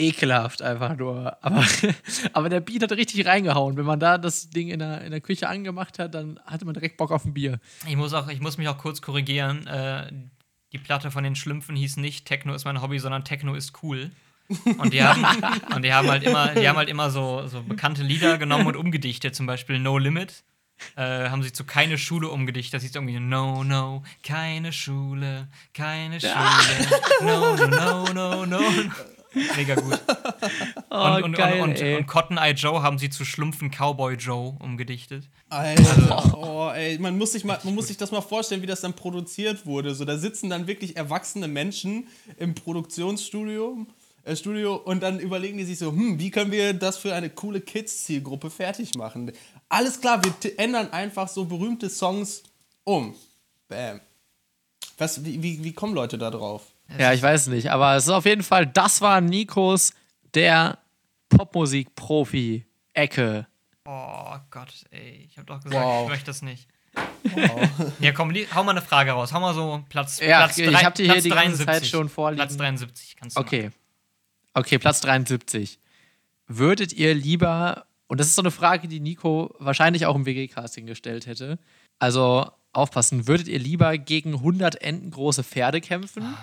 ekelhaft einfach nur. Aber, aber der Beat hat richtig reingehauen. Wenn man da das Ding in der, in der Küche angemacht hat, dann hatte man direkt Bock auf ein Bier. Ich muss, auch, ich muss mich auch kurz korrigieren. Äh, die Platte von den Schlümpfen hieß nicht Techno ist mein Hobby, sondern Techno ist cool. Und die haben, und die haben halt immer, die haben halt immer so, so bekannte Lieder genommen und umgedichtet. Zum Beispiel No Limit. Äh, haben sie zu keine Schule umgedichtet. Das hieß irgendwie No, no, keine Schule, keine Schule. No, no, no, no, no. Mega gut. Oh, und, und, geil, und, und, Cotton Eye Joe haben sie zu Schlumpfen Cowboy Joe umgedichtet. Alter, oh, ey, man muss, sich mal, man muss sich das mal vorstellen, wie das dann produziert wurde. So, da sitzen dann wirklich erwachsene Menschen im Produktionsstudio äh, Studio, und dann überlegen die sich so, hm, wie können wir das für eine coole Kids-Zielgruppe fertig machen? Alles klar, wir ändern einfach so berühmte Songs um. Bam. Was, wie, wie, wie kommen Leute da drauf? Ja, ich weiß nicht, aber es ist auf jeden Fall, das war Nikos der Popmusik-Profi Ecke. Oh Gott, ey. Ich hab doch gesagt, Wow. ich möchte das nicht. Ja, komm, hau mal eine Frage raus. Hau mal so Platz, Ja, Platz, ich drei- hab die hier Platz die ganze 73. Zeit schon vorliegen. Platz 73 kannst du Okay. Okay, Platz 73. Würdet ihr lieber, und das ist so eine Frage, die Nico wahrscheinlich auch im WG-Casting gestellt hätte. Also aufpassen, würdet ihr lieber gegen 100 Enten große Pferde kämpfen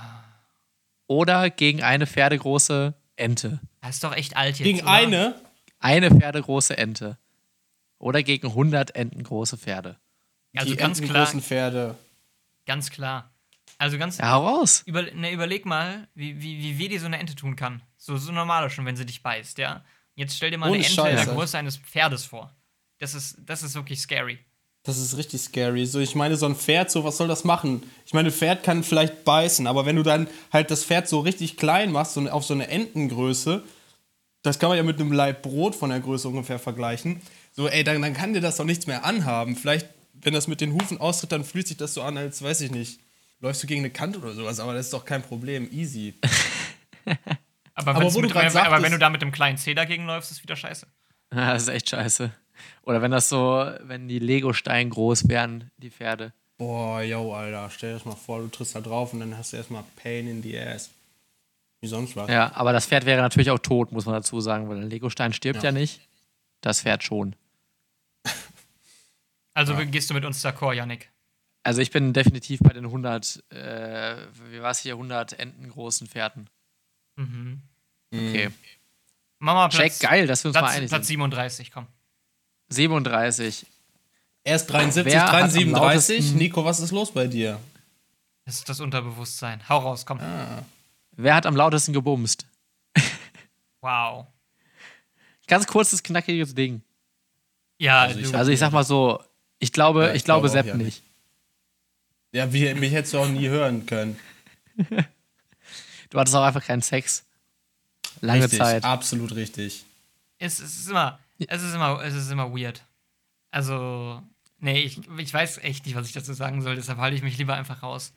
oder gegen eine pferdegroße Ente? Das ist doch echt alt jetzt. Gegen oder? eine? Eine pferdegroße Ente. Oder gegen 100 Enten große Pferde. Also die ganz klar, Pferde. ganz klar. Also ganz. Ja, hau raus. Über, ne, überleg mal, wie, wie, wie weh dir so eine Ente tun kann. So, so normal schon, wenn sie dich beißt, ja. Jetzt stell dir mal Ohne eine Ente in der Scheiße. Größe eines Pferdes vor. Das ist, das ist wirklich scary. Das ist richtig scary. So, ich meine, so ein Pferd, so was soll das machen? Ich meine, ein Pferd kann vielleicht beißen, aber wenn du dann halt das Pferd so richtig klein machst, so auf so eine Entengröße, das kann man ja mit einem Laib Brot von der Größe ungefähr vergleichen. So, ey, dann, dann kann dir das doch nichts mehr anhaben. Vielleicht, wenn das mit den Hufen austritt, dann fühlt sich das so an, als weiß ich nicht. Läufst du gegen eine Kante oder sowas, aber das ist doch kein Problem. Easy. Aber, Aber wo du mit, grad aber wenn sagtest- du da mit dem kleinen C dagegen läufst, ist wieder scheiße. Ja, das ist echt scheiße. Oder wenn das so, wenn die Lego-Steine groß wären, die Pferde. Boah, yo, Alter, stell dir das mal vor, du trittst da drauf und dann hast du erstmal Pain in the ass. Wie sonst was. Ja, aber das Pferd wäre natürlich auch tot, muss man dazu sagen, weil ein Legostein stirbt ja. Ja. nicht. Das Pferd schon. Also gehst du mit uns d'accord, Yannick? Also ich bin definitiv bei den 100, äh, wie war es hier, 100 Enten großen Pferden. Mhm. Okay. Mama, Check, Platz, geil, dass wir uns mal Platz, einig Platz sind. 37, komm. 37. Erst 73, Wer am 337. lautesten- Nico, was ist los bei dir? Das ist das Unterbewusstsein. Hau raus, komm. Ah. Wer hat am lautesten gebumst? Wow. Ganz kurzes, knackiges Ding. Ja, Also ich Also ich sag mal so, ich glaube, Ja, ich ich glaube glaube Sepp ja nicht. Ja, wie, mich hättest du auch nie hören können. Du hattest auch einfach keinen Sex. Lange richtig, Zeit. absolut richtig. es, es, ist immer, es, ist immer, es ist immer weird. Also, nee, ich, ich weiß echt nicht, was ich dazu sagen soll, deshalb halte ich mich lieber einfach raus.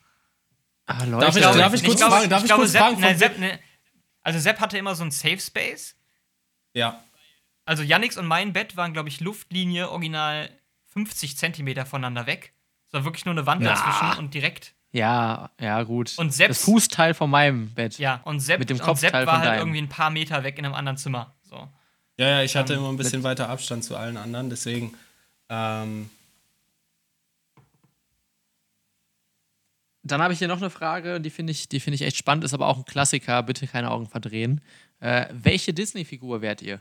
Ah, Leute. Darf ich- glaube- darf ich kurz glaube- fragen- darf ich glaube, kurz Sepp, fragen, nein, Sepp, ne, also Sepp hatte immer so ein Safe Space. Ja. Also Yannicks und mein Bett waren, glaube ich, Luftlinie original 50 Zentimeter voneinander weg. Es war wirklich nur eine Wand Na. dazwischen und direkt. Ja, ja, gut. Und Sepps- das Fußteil von meinem Bett. Ja, und Sepp, Mit dem und Sepp Kopfteil war von halt deinem. irgendwie ein paar Meter weg in einem anderen Zimmer. So. Ja, ja, ich hatte Ähm, immer ein bisschen weiter Abstand zu allen anderen, deswegen. Ähm, Dann habe ich hier noch eine Frage, die finde ich, die finde ich echt spannend, ist aber auch ein Klassiker. Bitte keine Augen verdrehen. Äh, welche Disney-Figur wärt ihr?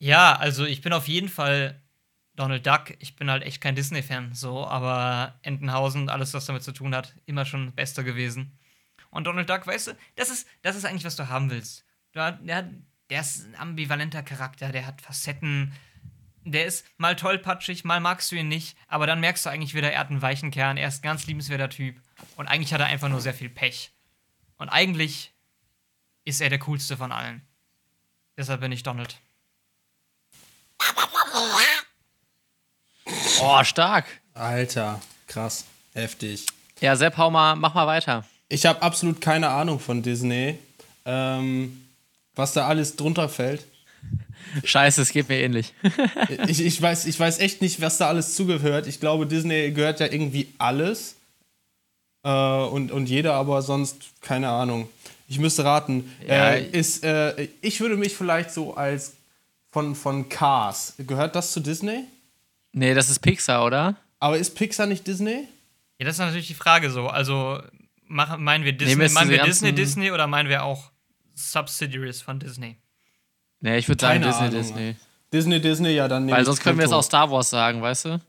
Ja, also ich bin auf jeden Fall Donald Duck. Ich bin halt echt kein Disney-Fan, so, aber Entenhausen alles, was damit zu tun hat, immer schon bester gewesen. Und Donald Duck, weißt du, das ist, das ist eigentlich, was du haben willst. Der, hat, der ist ein ambivalenter Charakter, der hat Facetten. Der ist mal tollpatschig, mal magst du ihn nicht, aber dann merkst du eigentlich wieder, er hat einen weichen Kern, er ist ein ganz liebenswerter Typ. Und eigentlich hat er einfach nur sehr viel Pech. Und eigentlich ist er der coolste von allen. Deshalb bin ich Donald. Oh, stark. Alter, krass, heftig. Ja, Sepp, hau mal, mach mal weiter. Ich habe absolut keine Ahnung von Disney. Ähm, was da alles drunter fällt. Scheiße, es geht mir ähnlich. Ich, ich, weiß, ich weiß echt nicht, was da alles zugehört. Ich glaube, Disney gehört ja irgendwie alles. Äh, und, und jeder aber sonst, keine Ahnung. Ich müsste raten. Ja, äh, ist, äh, ich würde mich vielleicht so als von, von Cars. Gehört das zu Disney? Nee, das ist Pixar, oder? Aber ist Pixar nicht Disney? Ja, das ist natürlich die Frage so. Also, machen, meinen wir Disney, jetzt meinen wir Disney, Disney oder meinen wir auch Subsidiaries von Disney? Nee, ich würde sagen Disney, Ahnung, Disney. Disney, Disney, ja, dann nehme Weil ich sonst können wir es Pluto. auch Star Wars sagen, weißt du?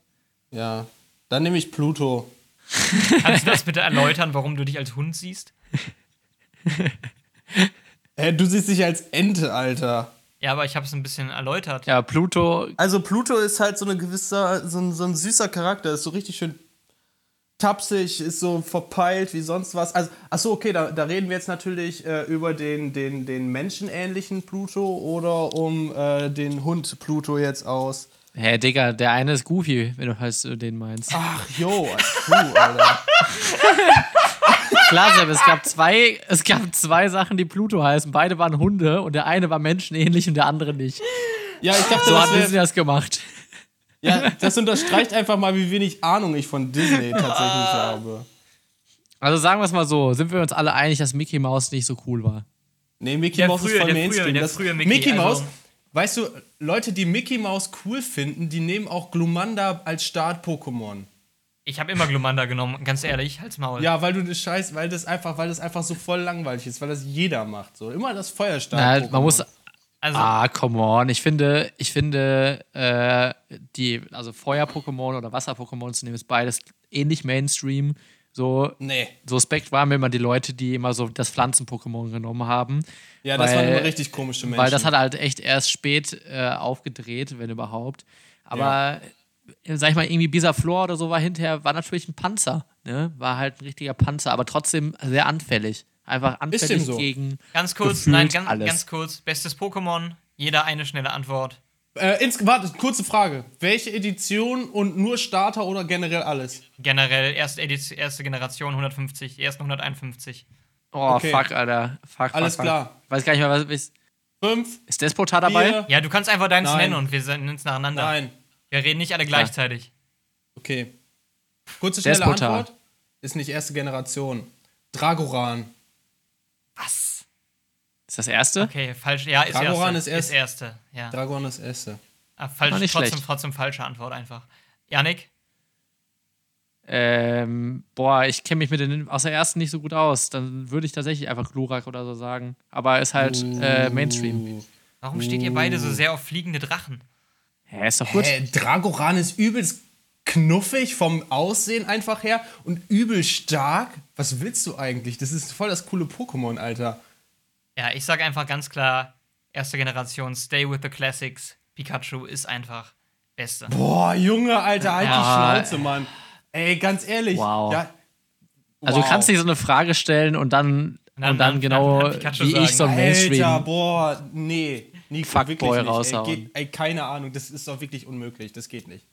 Ja, dann nehme ich Pluto. Kannst du das bitte erläutern, warum du dich als Hund siehst? Hä, du siehst dich als Ente, Alter. Ja, aber ich habe es ein bisschen erläutert. Ja, Pluto, Also Pluto ist halt so eine gewisser, so ein, so ein süßer Charakter, ist so richtig schön tapsig, ist so verpeilt wie sonst was. Also, achso, okay, da, da reden wir jetzt natürlich äh, über den, den, den menschenähnlichen Pluto oder um äh, den Hund Pluto jetzt aus. Hä, Digga, der eine ist Goofy, wenn du halt so den meinst. Ach, jo, puh, Alter. klasse. Es gab, zwei, es gab zwei Sachen, die Pluto heißen. Beide waren Hunde und der eine war menschenähnlich und der andere nicht. Ja, ich dachte, So das, hat Disney das gemacht. ja, das unterstreicht einfach mal, wie wenig Ahnung ich von Disney tatsächlich habe. Also sagen wir es mal so, sind wir uns alle einig, dass Mickey Mouse nicht so cool war. Nee, Mickey Der Mouse frühe- ist voll der frühe- Mainstream. der das, frühe Mickey, Mouse, also- weißt du, Leute, die Mickey Mouse cool finden, die nehmen auch Glumanda als Start-Pokémon. Ich habe immer Glumanda genommen, ganz ehrlich, halt's Maul. Ja, weil du das Scheiß, weil das einfach, weil das einfach so voll langweilig ist, weil das jeder macht. So immer das Na, Feuerstart. man muss. Also, Ah, come on. Ich finde, ich finde, äh, die, also Feuer-Pokémon oder Wasser-Pokémon zu nehmen, ist beides ähnlich Mainstream. So, Nee. suspekt waren immer die Leute, die immer so das Pflanzen-Pokémon genommen haben. Ja, das weil, waren immer richtig komische Menschen. Weil das hat halt echt erst spät äh, aufgedreht, wenn überhaupt. Aber, äh, sag ich mal, irgendwie Bisaflor oder so war hinterher, war natürlich ein Panzer. Ne? War halt ein richtiger Panzer, aber trotzdem sehr anfällig. Einfach anfällig so? gegen. ganz kurz, nein, ganz, alles. ganz kurz. Bestes Pokémon, jeder eine schnelle Antwort. Äh, ins, warte, kurze Frage. Welche Edition und nur Starter oder generell alles? Generell, erste, Edition, erste Generation 150, die ersten 151. Oh, Okay. fuck, Alter. Fuck, fuck, Alles fuck. klar. Weiß gar nicht mehr, was ist. Fünf? Ist Despota dabei? Vier? Ja, du kannst einfach deins Nein. nennen und wir nennen es nacheinander. Nein. Wir reden nicht alle gleichzeitig. Okay. Kurze, schnelle. Antwort. Ist nicht erste Generation. Dragoran. Was? Ist das erste? Okay, falsch. Ja, ist Dragoran erste. ist erst- Ist erste. Ja. Dragoran ist erste. Ah, falsch, trotzdem, schlecht. trotzdem falsche Antwort einfach. Janik? Ähm, boah, ich kenne mich mit den aus der ersten nicht so gut aus. Dann würde ich tatsächlich einfach Glurak oder so sagen. Aber ist halt äh, Mainstream. Warum steht ihr beide so sehr auf fliegende Drachen? Hä, ist doch gut. Hä, Dragoran ist übelst knuffig vom Aussehen einfach her und übel stark. Was willst du eigentlich? Das ist voll das coole Pokémon, Alter. Ja, ich sage einfach ganz klar, erste Generation, stay with the classics. Pikachu ist einfach Beste. Boah, Junge, Alter, halt Ja. die Schnauze, Mann. Ey, ganz ehrlich. Wow. Ja, Also du wow. kannst nicht so eine Frage stellen und dann, dann- und dann dann- genau dann Pikachu wie ich so ein sagen, Mainstream. Alter, boah, nee. Nico, Fuckboy wirklich nicht. Ey, raushauen. geht, ey, keine Ahnung, das ist doch wirklich unmöglich. Das geht nicht.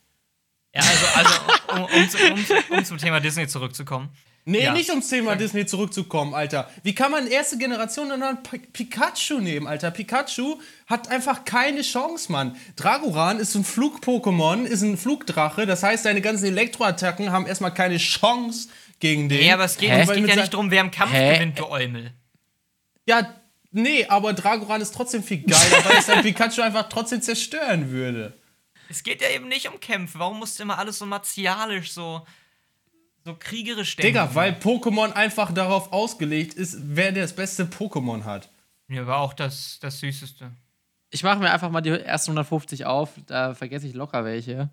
Ja, also, also um, um, um, um zum Thema Disney zurückzukommen. Nee, Ja. nicht ums Thema Disney zurückzukommen, Alter. Wie kann man erste Generation dann noch Pi- Pikachu nehmen, Alter? Pikachu hat einfach keine Chance, Mann. Dragoran ist ein Flug-Pokémon, ist ein Flugdrache. Das heißt, seine ganzen Elektroattacken haben erstmal keine Chance gegen den. Nee, aber es geht, es geht mit ja nicht darum, wer im Kampf Hä? gewinnt, du Eumel. Ja, nee, aber Dragoran ist trotzdem viel geiler, weil es sein Pikachu einfach trotzdem zerstören würde. Es geht ja eben nicht um Kämpfe. Warum musst du immer alles so martialisch, so, so kriegerisch denken? Digga, weil Pokémon einfach darauf ausgelegt ist, wer das beste Pokémon hat. Ja, aber auch das, das Süßeste. Ich mache mir einfach mal die ersten 150 auf, da vergesse ich locker welche.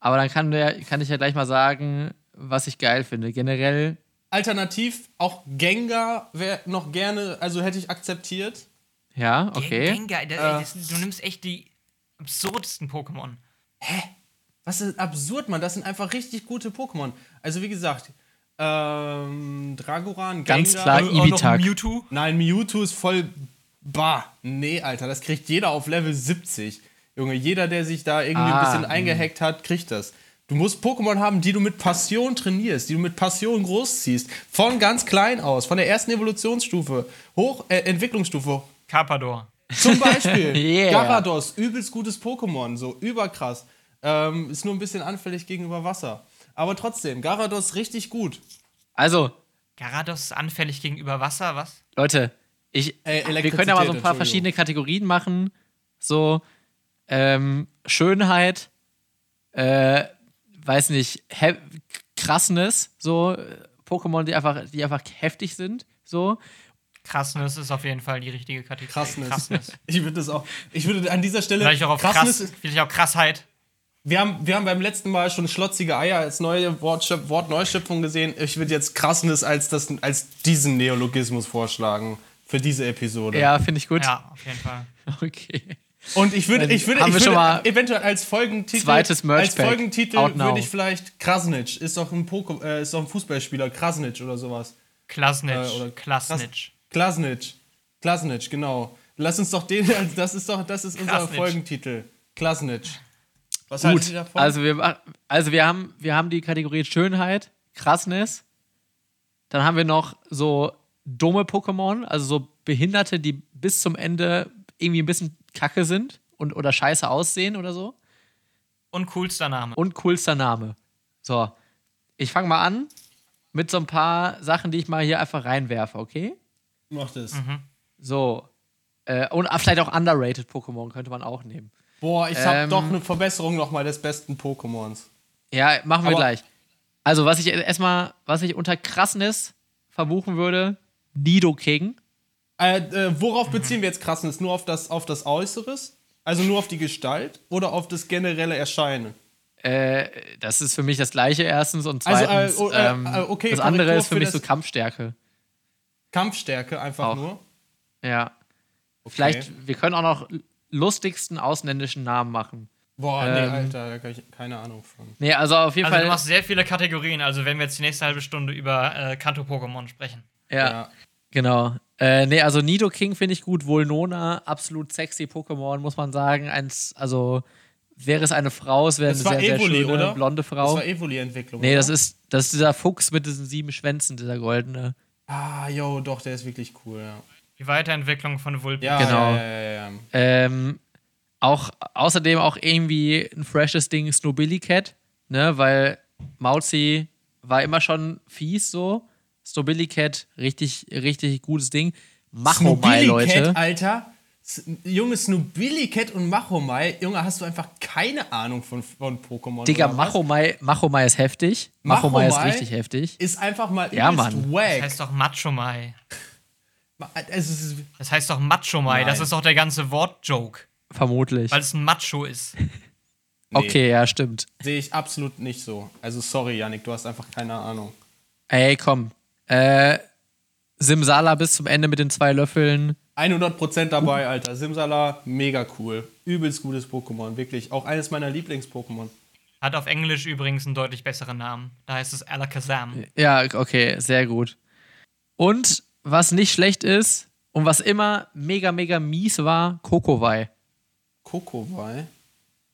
Aber dann kann, der, kann ich ja gleich mal sagen, was ich geil finde. Generell, Alternativ auch Gengar wäre noch gerne, also hätte ich akzeptiert. ja, okay. Gengar, da, das, du nimmst echt die absurdesten Pokémon. Was ist absurd, Mann? Das sind einfach richtig gute Pokémon. Also wie gesagt, ähm, Dragoran, Gengar. Ganz klar. Auch noch Ibitak. Mewtwo. Nein, Mewtwo ist voll. Bah, nee, Alter, das kriegt jeder auf Level 70. Junge, jeder, der sich da irgendwie Ah, ein bisschen eingehackt hat, kriegt das. Du musst Pokémon haben, die du mit Passion trainierst, die du mit Passion großziehst. Von ganz klein aus, von der ersten Evolutionsstufe, hoch, äh, Entwicklungsstufe. Carpador. Zum Beispiel Yeah. Garados, übelst gutes Pokémon, so überkrass. Ähm, ist nur ein bisschen anfällig gegenüber Wasser. Aber trotzdem, Garados richtig gut. Also, Garados ist anfällig gegenüber Wasser, was? Leute, ich, Äh, wir können ja mal so ein paar verschiedene Kategorien machen. So, ähm, Schönheit, äh, weiß nicht, He Krassness, so, Pokémon, die einfach, die einfach heftig sind, so. Krassness ist auf jeden Fall die richtige Kategorie. Krassness. Krassness. Ich würde das auch. Ich würde an dieser Stelle. Vielleicht auch auf Krassness krass, vielleicht auch Krassheit. Wir haben, wir haben beim letzten Mal schon schlotzige Eier als neue Wortschöp Wortneuschöpfung gesehen. Ich würde jetzt Krassness als, das, als diesen Neologismus vorschlagen für diese Episode. Ja, finde ich gut. Ja, auf jeden Fall. Okay. Und ich würde, ich würde, haben ich wir würde schon mal eventuell als Folgentitel, zweites als. Folgentitel würde ich vielleicht Krasnic, ist doch ein Poko, äh, ist doch ein Fußballspieler, Krasnic oder sowas. Klasnitsch. Äh, oder Klasnitsch. Klasnic, Klasnic, genau. Lass uns doch den, das ist doch, das ist unser Krasnic. Folgentitel. Klasnic. Was haltet Gut, ihr davon? also wir, also wir haben, wir haben die Kategorie Schönheit, Krassness, Dann haben wir noch so dumme Pokémon, also so Behinderte, die bis zum Ende irgendwie ein bisschen kacke sind und oder scheiße aussehen oder so. Und coolster Name. Und coolster Name. So, ich fange mal an mit so ein paar Sachen, die ich mal hier einfach reinwerfe, okay? Mach das. So. Äh, und vielleicht auch underrated Pokémon könnte man auch nehmen. Boah, ich hab Ähm. doch eine Verbesserung nochmal des besten Pokémons. Ja, machen wir Aber- gleich. Also, was ich erstmal, was ich unter Krassness verbuchen würde, Nidoking. Äh, äh, worauf beziehen wir jetzt Krassness? Nur auf das, auf das Äußeres? Also nur auf die Gestalt oder auf das generelle Erscheinen? Äh, das ist für mich das gleiche erstens und Also, äh, zweitens, oh, äh, ähm, äh, okay, das andere ist für für mich so Kampfstärke. Kampfstärke einfach Auch. nur. Ja. Okay. Vielleicht, wir können auch noch lustigsten ausländischen Namen machen. Boah, nee, ähm, Alter, da kann ich keine Ahnung von. Nee, also auf jeden Also du Fall. machst sehr viele Kategorien, also wenn wir jetzt die nächste halbe Stunde über äh, Kanto-Pokémon sprechen. ja, Ja. genau. Äh, nee, also Nidoking finde ich gut. Volnona, absolut sexy Pokémon, muss man sagen. Eins, also wäre es eine Frau, es wäre eine Das sehr, sehr Evoli, schöne, oder? blonde Das Frau. war Evoli-Entwicklung. Nee, oder? das ist, das ist dieser Fuchs mit diesen sieben Schwänzen, dieser goldene. Ah, yo, doch, der ist wirklich cool, ja. Die Weiterentwicklung von Vulpix. Ja, Genau. ja, ja, ja, ja. Ähm, auch, außerdem auch irgendwie ein freshes Ding Snowbilly Cat, ne, weil Mauzi war immer schon fies so. Snowbilly Cat, richtig, richtig gutes Ding. Machomai, Leute. Alter. Junge, Snowbilly Cat und Machomai. Junge, hast du einfach keine Ahnung von, von Pokémon. Digga? Machomai, Machomai ist heftig. Machomai ist Machomai? richtig heftig. Ist einfach mal Ja, Mann. Das wack. heißt doch Macho-Mai. ist, Das heißt doch Macho-Mai. Das ist doch der ganze Wortjoke. Vermutlich. Weil es ein Macho ist. nee, Okay, ja, stimmt. Sehe ich absolut nicht so. Also, sorry, Yannick, du hast einfach keine Ahnung. Ey, komm. Äh, Simsala bis zum Ende mit den zwei Löffeln. 100% dabei, Alter. Simsala, mega cool. Übelst gutes Pokémon, wirklich. Auch eines meiner Lieblings-Pokémon. Hat auf Englisch übrigens einen deutlich besseren Namen. Da heißt es Alakazam. Ja, okay, sehr gut. Und was nicht schlecht ist und was immer mega, mega mies war, Kokowai. Kokowai.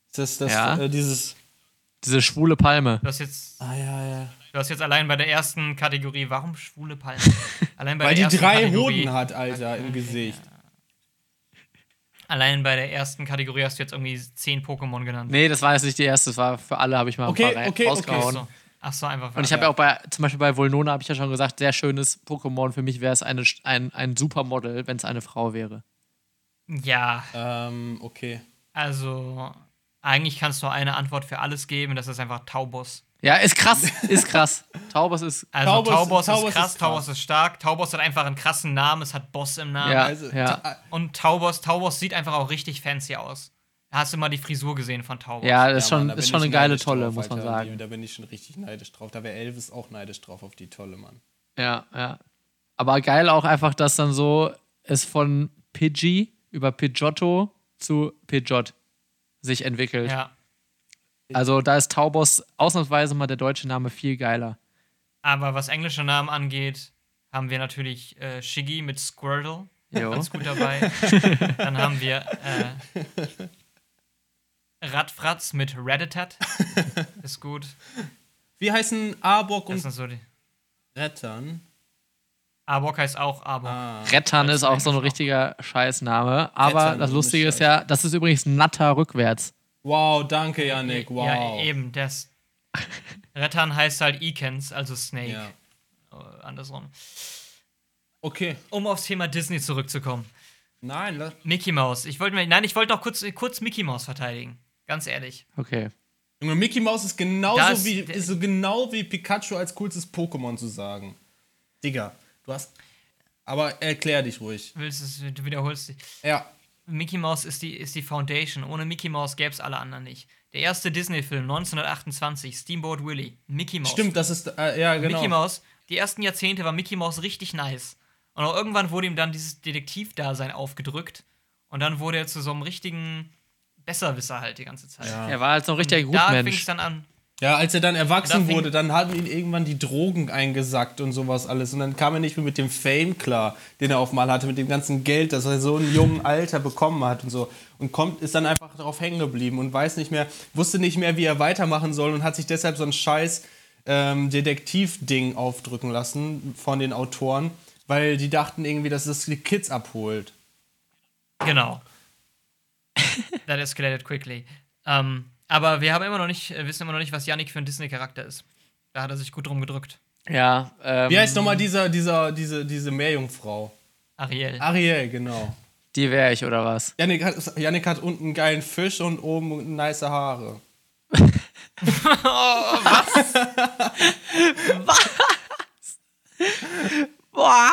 Ist das, das Ja. äh, dieses. Diese schwule Palme. Du hast jetzt, Ah, ja, ja. Du hast jetzt allein bei der ersten Kategorie, warum schwule Palme? Allein bei Weil der die ersten drei Kategorie, Hoden hat, Alter, im Gesicht. Allein bei der ersten Kategorie hast du jetzt irgendwie zehn Pokémon genannt. Nee, das war jetzt nicht die erste, das war für alle, habe ich mal Okay, ein paar okay, okay. Rausgehauen. so. Ach so, einfach. Und ich habe ja auch bei, zum Beispiel bei Volnona, habe ich ja schon gesagt, sehr schönes Pokémon. Für mich wäre es eine, ein, ein Supermodel, wenn es eine Frau wäre. ja, Ähm, okay. also eigentlich kannst du eine Antwort für alles geben. Das ist einfach Taubos. Ja, ist krass, ist krass. Taubos ist, Also Taubos- Taubos, Taubos ist krass, ist krass. Taubos ist stark. Taubos hat einfach einen krassen Namen. Es hat Boss im Namen. Ja. Also, ja. Und Taubos, Taubos sieht einfach auch richtig fancy aus. Hast du mal die Frisur gesehen von Taubos? ja, das ist Ja, schon, Mann, da ist schon eine geile Tolle, drauf, muss man Alter. sagen. Da bin ich schon richtig neidisch drauf. Da wäre Elvis auch neidisch drauf auf die Tolle, Mann. Ja, ja. Aber geil auch einfach, dass dann so es von Pidgey über Pidgeotto zu Pidgeot sich entwickelt. Ja. Also da ist Taubos ausnahmsweise mal der deutsche Name viel geiler. Aber was englische Namen angeht, haben wir natürlich äh, Shiggy mit Squirtle. Jo. Ganz gut dabei. Dann haben wir äh, Radfratz mit Reditat. Ist gut. Wie heißen Arbok und sind so die. Rettern? Arbok heißt auch Arbok. Ah. Das ist auch so ein richtiger Scheißname. Aber Rettan, das Lustige ist ja, das ist übrigens Natter rückwärts. Wow, danke, Yannick. Wow. Ja, eben. Das Rettan heißt halt Ikens, also Snake. Ja. Äh, andersrum. Okay. Um aufs Thema Disney zurückzukommen. Nein, lass. Mickey Mouse. Ich wollte mir, nein, ich wollte doch kurz, kurz Mickey Mouse verteidigen. Ganz ehrlich. Okay. Junge, Mickey Mouse ist genauso Das- wie, ist so genau wie Pikachu als coolstes Pokémon zu sagen. Digga, du hast. Aber erklär dich ruhig. Willst es, du wiederholst dich. Ja. Mickey Mouse ist die, ist die Foundation. Ohne Mickey Mouse gäbe es alle anderen nicht. Der erste Disney-Film 1928, Steamboat Willie. Mickey Mouse. Stimmt, das ist. Äh, ja, genau. Mickey Mouse, die ersten Jahrzehnte war Mickey Mouse richtig nice. Und auch irgendwann wurde ihm dann dieses Detektivdasein aufgedrückt. Und dann wurde er zu so einem richtigen Besserwisser halt die ganze Zeit. Ja. Er war halt so ein richtiger Da fing es Gutmensch. dann an. Ja, als er dann erwachsen wurde, dann haben ihn irgendwann die Drogen eingesackt und sowas alles. Und dann kam er nicht mehr mit dem Fame klar, den er auf mal hatte, mit dem ganzen Geld, das er so in jungen Alter bekommen hat und so. Und kommt, ist dann einfach darauf hängen geblieben und weiß nicht mehr, wusste nicht mehr, wie er weitermachen soll und hat sich deshalb so einen scheiß ähm, Detektiv-Ding aufdrücken lassen von den Autoren, weil die dachten irgendwie, dass es die Kids abholt. Genau. That escalated quickly. Ähm, aber wir haben immer noch nicht, äh, wissen immer noch nicht, was Yannick für ein Disney-Charakter ist. Da hat er sich gut drum gedrückt. Ja, ähm, Wie heißt nochmal dieser, dieser, diese, diese Meerjungfrau? Ariel. Ariel, genau. die wäre ich, oder was? Yannick hat, Yannick hat unten einen geilen Fisch und oben nice Haare. Boah!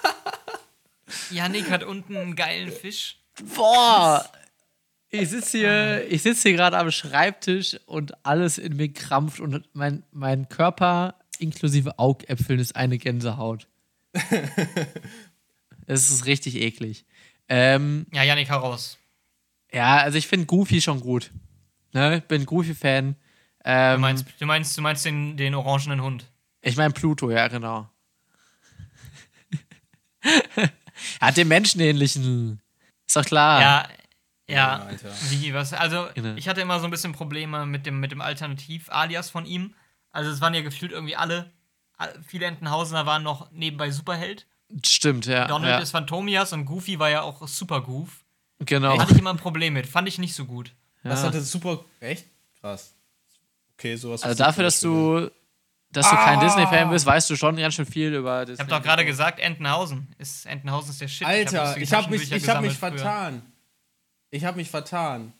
Yannick hat unten einen geilen Fisch. Boah! Ich sitze hier, ich sitz hier gerade am Schreibtisch und alles in mir krampft und mein, mein Körper inklusive Augäpfeln ist eine Gänsehaut. Es ist richtig eklig. Ähm, Ja, Yannick, hau raus. ja, also ich finde Goofy schon gut. Ne? Ich bin Goofy-Fan. Du Ähm, meinst, du meinst, du meinst den, den orangenen Hund. Ich meine Pluto, ja, genau. hat den menschenähnlichen. Ist doch klar. Ja, ja. Ja, Alter. Wie, was? Also, ich hatte immer so ein bisschen Probleme mit dem, mit dem Alternativ-Alias von ihm. Also, es waren ja gefühlt irgendwie alle, all- viele Entenhausener waren noch nebenbei Superheld. Stimmt, ja. Donald ja. ist Phantomias und Goofy war ja auch Super Goof. Genau. Hatte ich immer ein Problem mit. Fand ich nicht so gut. Das Ja. hat das super. Echt? Krass. Okay, sowas. Also dafür, dass du, dass du kein Ah! Disney-Fan bist, weißt du schon ganz schön viel über Disney. Ich habe doch gerade gesagt, Entenhausen. Ist, Entenhausen ist der Shit. Alter, ich habe mich, Taschenbücher ich hab mich früher. vertan. Ich habe mich vertan.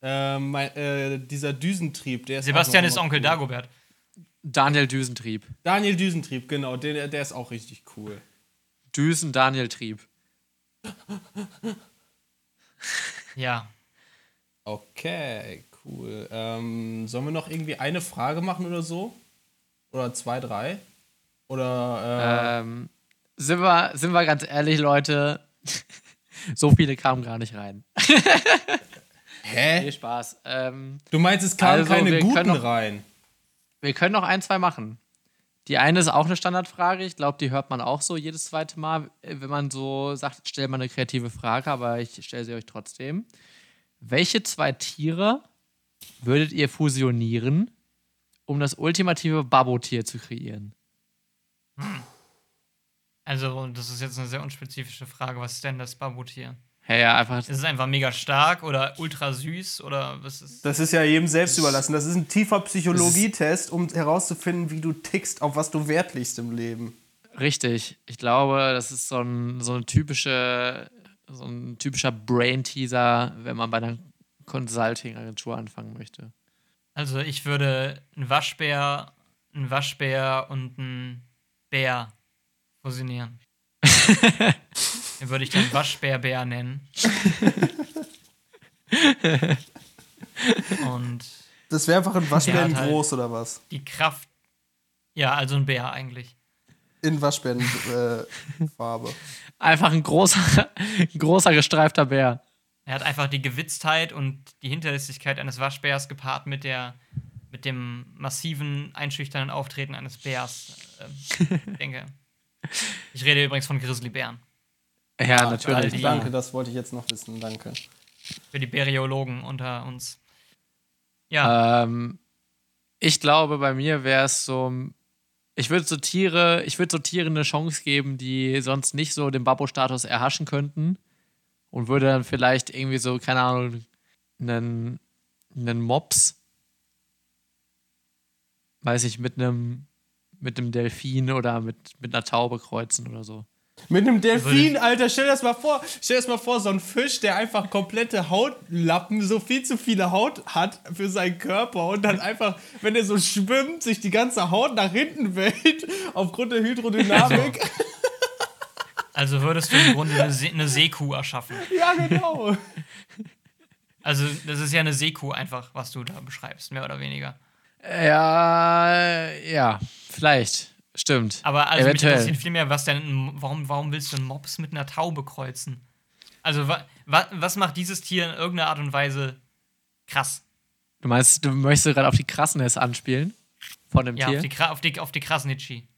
Ähm, mein, äh, dieser Düsentrieb, der ist. Sebastian ist Onkel cool. Dagobert. Daniel Düsentrieb. Daniel Düsentrieb, genau, der, der ist auch richtig cool. Düsen Daniel Trieb. Ja. Okay, cool. Ähm, sollen wir noch irgendwie eine Frage machen oder so? Oder zwei, drei? Oder Ähm, sind, wir, sind wir ganz ehrlich, Leute, so viele kamen gar nicht rein. Nee, hä? Spaß. Ähm, Du meinst, es kamen Also, keine guten noch- rein? wir können noch ein, zwei machen. Die eine ist auch eine Standardfrage. Ich glaube, die hört man auch so jedes zweite Mal, äh, wenn man so sagt, stell mal eine kreative Frage, aber ich stelle sie euch trotzdem. Welche zwei Tiere würdet ihr fusionieren, um das ultimative Babbo-Tier zu kreieren? Also, das ist jetzt eine sehr unspezifische Frage. Was ist denn das Babutier? Hey, ja, einfach. Ist es einfach mega stark oder ultra süß oder was ist. Das ist ja jedem selbst überlassen. Das ist ein tiefer Psychologietest, um herauszufinden, wie du tickst, auf was du Wert legst im Leben. Richtig. Ich glaube, das ist so ein, so eine typische, so ein typischer Brain-Teaser, wenn man bei einer Consulting-Agentur anfangen möchte. Also, ich würde einen Waschbär, einen Waschbär und einen Bär fusionieren. Den würde ich dann Waschbärbär nennen. und Das wäre einfach ein hat halt- groß oder was? die Kraft. Ja, also ein Bär eigentlich. In Waschbärenfarbe. Äh. Einfach ein großer, ein großer gestreifter Bär. Er hat einfach die Gewitztheit und die Hinterlistigkeit eines Waschbärs gepaart mit der mit dem massiven, einschüchternden Auftreten eines Bärs. Ich denke. Ich rede übrigens von Grizzlybären. Ja, Ah, natürlich. die- Danke, das wollte ich jetzt noch wissen. Danke. Für die Bäriologen unter uns. Ja, Ähm, ich glaube, bei mir wäre es so. Ich würde so Tiere, ich würde so Tiere eine Chance geben, die sonst nicht so den Babbo-Status erhaschen könnten. Und würde dann vielleicht irgendwie so, keine Ahnung, einen, einen Mops, weiß ich, mit einem mit einem Delfin oder mit, mit einer Taube kreuzen oder so. Mit einem Delfin, Alter, stell dir das mal vor. Stell dir das mal vor, so ein Fisch, der einfach komplette Hautlappen, so viel zu viele Haut hat für seinen Körper und dann einfach, wenn er so schwimmt, sich die ganze Haut nach hinten wählt, aufgrund der Hydrodynamik. also würdest du im Grunde eine, See eine Seekuh erschaffen. ja, genau. Also, das ist ja eine Seekuh einfach, was du da beschreibst, mehr oder weniger. Ja, ja, vielleicht. Stimmt. Aber also mich Eventuell. interessiert viel mehr, was denn, warum, warum willst du einen Mops mit einer Taube kreuzen? Also, wa, wa, was macht dieses Tier in irgendeiner Art und Weise krass? Du meinst, du möchtest gerade auf die Krassness anspielen? Von dem Ja, Tier? auf die, auf die, auf die Krasnitschi.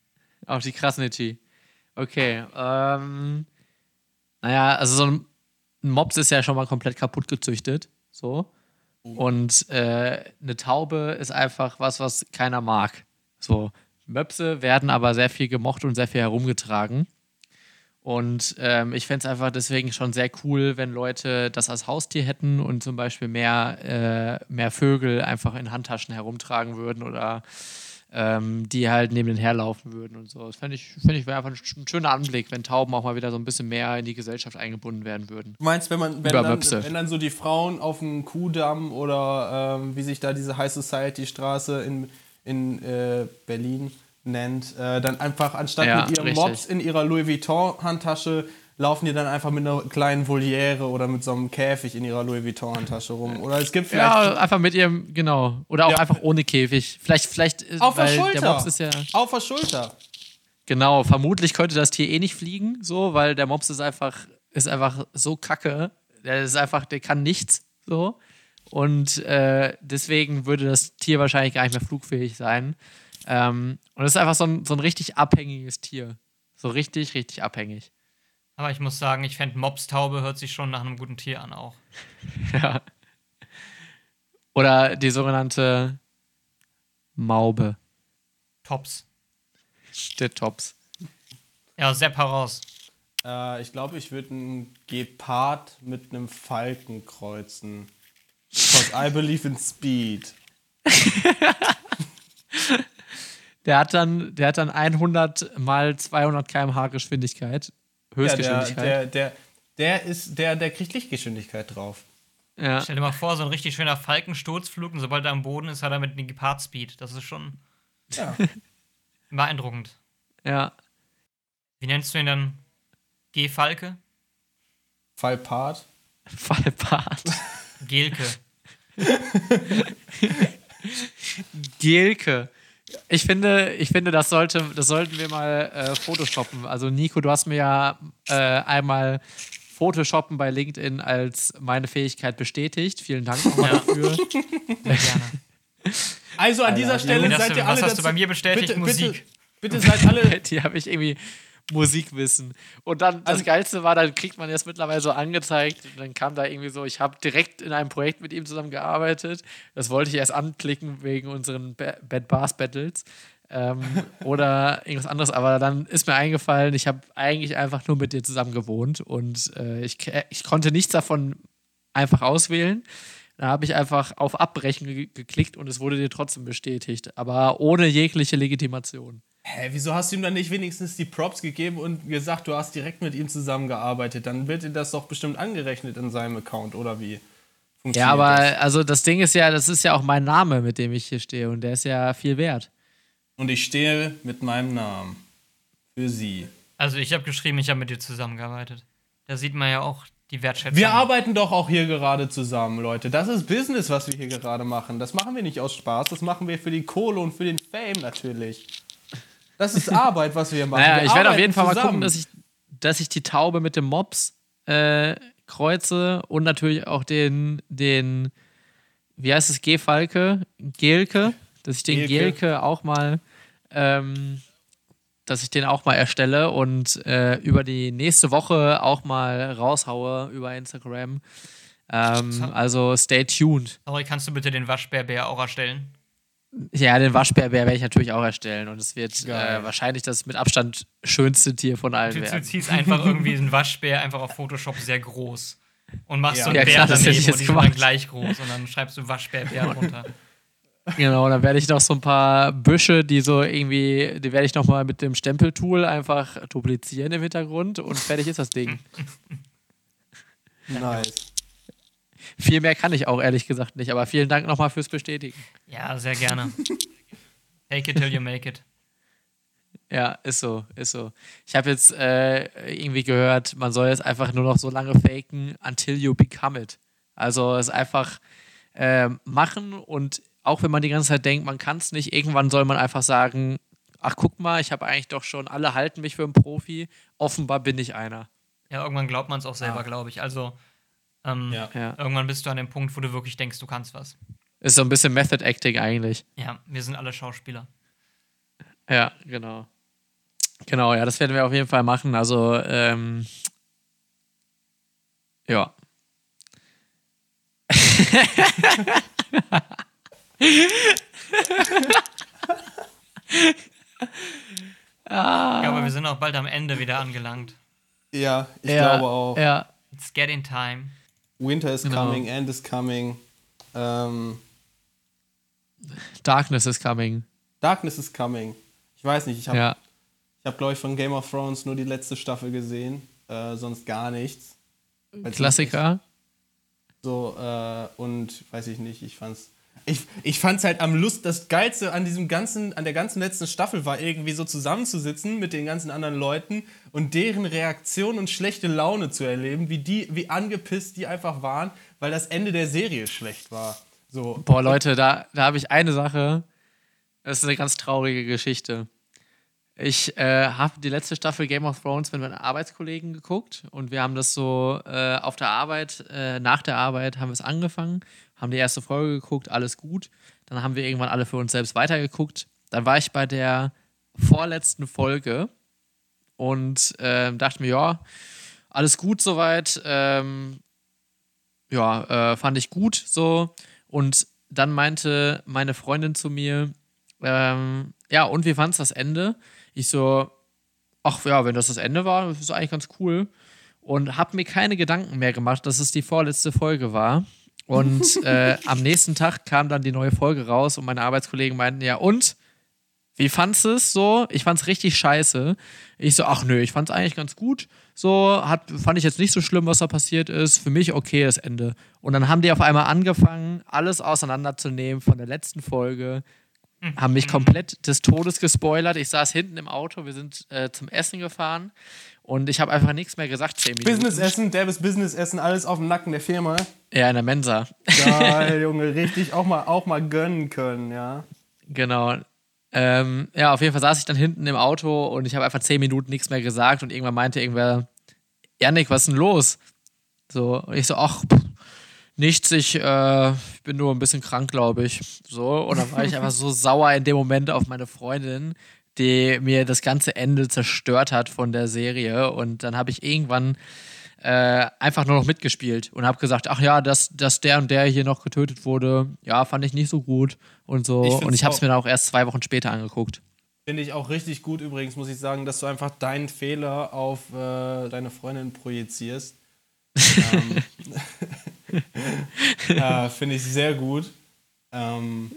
Auf die Krasnitschi. Okay. Ähm, naja, also so ein, ein Mops ist ja schon mal komplett kaputt gezüchtet. So. Und äh, eine Taube ist einfach was, was keiner mag. So, Möpse werden aber sehr viel gemocht und sehr viel herumgetragen. Und ähm, ich fände es einfach deswegen schon sehr cool, wenn Leute das als Haustier hätten und zum Beispiel mehr, äh, mehr Vögel einfach in Handtaschen herumtragen würden oder ähm, die halt neben den herlaufen würden und so. Das fände ich, find ich wäre einfach ein, schöner Anblick, wenn Tauben auch mal wieder so ein bisschen mehr in die Gesellschaft eingebunden werden würden. Du meinst, wenn man, wenn, dann, wenn dann so die Frauen auf dem Kuhdamm oder ähm, wie sich da diese High Society Straße in, in äh, Berlin nennt, äh, dann einfach anstatt ja, mit ihrem richtig. Mops in ihrer Louis Vuitton-Handtasche laufen die dann einfach mit einer kleinen Voliere oder mit so einem Käfig in ihrer Louis Vuitton-Handtasche rum. Oder es gibt vielleicht. Ja, einfach mit ihrem, genau. Oder auch ja. einfach ohne Käfig. Vielleicht, vielleicht Auf der Schulter. Der Mops ist ja. Auf der Schulter. Genau, vermutlich könnte das Tier eh nicht fliegen, so, weil der Mops ist einfach, ist einfach so kacke. Der ist einfach, der kann nichts, so. Und äh, deswegen würde das Tier wahrscheinlich gar nicht mehr flugfähig sein. Ähm, und es ist einfach so ein, so ein richtig abhängiges Tier. So richtig, richtig abhängig. Aber ich muss sagen, ich fände Mobstaube hört sich schon nach einem guten Tier an auch. ja. Oder die sogenannte Maube. Tops. Der Tops. Ja, Sepp heraus. Äh, ich glaube, ich würde einen Gepard mit einem Falken kreuzen. Because I believe in speed. Der hat dann, der hat dann 100 mal 200 km/h Geschwindigkeit. Höchstgeschwindigkeit. Ja, der, der, der, der, ist, der, der kriegt Lichtgeschwindigkeit drauf. Ja. Stell dir mal vor, so ein richtig schöner Falkensturzflug und sobald er am Boden ist, hat er mit einem Gepard-Speed. Das ist schon ja. beeindruckend. Ja. Wie nennst du ihn dann? G-Falke? Fallpart? Fallpart. Gelke. Gelke. Ich finde, ich finde, das sollte, das sollten wir mal äh, photoshoppen. Also Nico, du hast mir ja äh, einmal Photoshoppen bei LinkedIn als meine Fähigkeit bestätigt. Vielen Dank nochmal ja. dafür. Sehr gerne. Also an dieser Stelle seid ihr alle. Was hast du bei mir bestätigt? Bitte, Musik. Bitte, bitte seid alle. Die habe ich irgendwie Musikwissen. Und dann, das also, Geilste war, dann kriegt man jetzt mittlerweile so angezeigt. Und dann kam da irgendwie so, ich habe direkt in einem Projekt mit ihm zusammen gearbeitet. Das wollte ich erst anklicken wegen unseren Bad Bars Battles. Ähm, oder irgendwas anderes. Aber dann ist mir eingefallen, ich habe eigentlich einfach nur mit dir zusammen gewohnt und äh, ich, ich konnte nichts davon einfach auswählen. Da habe ich einfach auf Abbrechen ge geklickt und es wurde dir trotzdem bestätigt, aber ohne jegliche Legitimation. Hä, wieso hast du ihm dann nicht wenigstens die Props gegeben und gesagt, du hast direkt mit ihm zusammengearbeitet? Dann wird dir das doch bestimmt angerechnet in seinem Account, oder wie? Ja, aber das? also das Ding ist ja, das ist ja auch mein Name, mit dem ich hier stehe und der ist ja viel wert. Und ich stehe mit meinem Namen für sie. Also ich habe geschrieben, ich habe mit dir zusammengearbeitet. Da sieht man ja auch die Wertschätzung. Wir arbeiten doch auch hier gerade zusammen, Leute. Das ist Business, was wir hier gerade machen. Das machen wir nicht aus Spaß, das machen wir für die Kohle und für den Fame natürlich. Das ist Arbeit, was wir hier machen. Naja, wir ich werde auf jeden Fall zusammen. mal gucken, dass ich, dass ich die Taube mit dem Mops äh, kreuze und natürlich auch den, den, wie heißt es, G-Falke, Gelke, dass ich den Gelke, Gelke auch mal, ähm, dass ich den auch mal erstelle und äh, über die nächste Woche auch mal raushaue über Instagram. Ähm, also stay tuned. Aber kannst du bitte den Waschbärbär auch erstellen? Ja, den Waschbärbär werde ich natürlich auch erstellen und es wird äh, wahrscheinlich das mit Abstand schönste Tier von allen du, werden. Du ziehst einfach irgendwie einen Waschbär einfach auf Photoshop sehr groß und machst ja. so einen ja, Bär klar, daneben das und die sind dann gleich groß und dann schreibst du Waschbärbär drunter. Genau, dann werde ich noch so ein paar Büsche, die so irgendwie, die werde ich noch mal mit dem Stempeltool einfach duplizieren im Hintergrund und fertig ist das Ding. nice. Viel mehr kann ich auch ehrlich gesagt nicht, aber vielen Dank nochmal fürs Bestätigen. Ja, sehr gerne. Take it till you make it. Ja, ist so, ist so. Ich habe jetzt äh, irgendwie gehört, man soll jetzt einfach nur noch so lange faken, until you become it. Also es einfach äh, machen und auch wenn man die ganze Zeit denkt, man kann es nicht, irgendwann soll man einfach sagen, ach guck mal, ich habe eigentlich doch schon, alle halten mich für einen Profi, offenbar bin ich einer. Ja, irgendwann glaubt man es auch selber, ah. glaube ich. Also ähm, ja. Ja. Irgendwann bist du an dem Punkt, wo du wirklich denkst, du kannst was. Ist so ein bisschen Method Acting eigentlich. Ja, wir sind alle Schauspieler. Ja, genau. Genau, ja, das werden wir auf jeden Fall machen. Also, ähm, ja. Ja, aber wir sind auch bald am Ende wieder angelangt. Ja, ich ja, glaube auch. Ja, It's getting time. Winter is Genau. coming, End is coming. Ähm, Darkness is coming. Darkness is coming. Ich weiß nicht, ich habe, Ja. ich hab, glaube ich, von Game of Thrones nur die letzte Staffel gesehen, äh, sonst gar nichts. Klassiker. So, äh, und weiß ich nicht, ich fand's. Ich, ich fand's halt am Lust, das Geilste an diesem ganzen, an der ganzen letzten Staffel war irgendwie so zusammenzusitzen mit den ganzen anderen Leuten und deren Reaktion und schlechte Laune zu erleben, wie die, wie angepisst die einfach waren, weil das Ende der Serie schlecht war. So. Boah, Leute, da, da habe ich eine Sache. Das ist eine ganz traurige Geschichte. Ich äh, habe die letzte Staffel Game of Thrones mit meinen Arbeitskollegen geguckt und wir haben das so äh, auf der Arbeit, äh, nach der Arbeit haben wir es angefangen, haben die erste Folge geguckt, alles gut. Dann haben wir irgendwann alle für uns selbst weitergeguckt. Dann war ich bei der vorletzten Folge und ähm, dachte mir, ja, alles gut soweit. Ähm, ja, äh, fand ich gut so. Und dann meinte meine Freundin zu mir, ähm, ja, und wie fandst das Ende? Ich so, ach ja, wenn das das Ende war, das ist eigentlich ganz cool. Und habe mir keine Gedanken mehr gemacht, dass es die vorletzte Folge war. Und äh, am nächsten Tag kam dann die neue Folge raus und meine Arbeitskollegen meinten, ja, und? Wie fandst du es so? Ich fand's richtig scheiße. Ich so, ach nö, ich fand's eigentlich ganz gut. So, hat, fand ich jetzt nicht so schlimm, was da passiert ist. Für mich okay das Ende. Und dann haben die auf einmal angefangen, alles auseinanderzunehmen von der letzten Folge. Haben mich komplett des Todes gespoilert. Ich saß hinten im Auto, wir sind äh, zum Essen gefahren und ich habe einfach nichts mehr gesagt, zehn Minuten. Business Essen, Derbes Business Essen, alles auf dem Nacken der Firma. Ja, in der Mensa. Geil, Junge, richtig auch mal, auch mal gönnen können, ja. Genau. Ähm, ja, auf jeden Fall saß ich dann hinten im Auto und ich habe einfach zehn Minuten nichts mehr gesagt und irgendwann meinte irgendwer, Janik, was ist denn los? So, und ich so, ach, pff, nichts, ich, äh, ich bin nur ein bisschen krank, glaube ich. So, und dann war ich einfach so sauer in dem Moment auf meine Freundin, die mir das ganze Ende zerstört hat von der Serie. Und dann habe ich irgendwann äh, einfach nur noch mitgespielt und habe gesagt, ach ja, dass, dass der und der hier noch getötet wurde, ja, fand ich nicht so gut und so. Ich und ich habe es mir dann auch erst zwei Wochen später angeguckt. Finde ich auch richtig gut übrigens, muss ich sagen, dass du einfach deinen Fehler auf äh, deine Freundin projizierst. ähm, äh, Finde ich sehr gut. Ähm,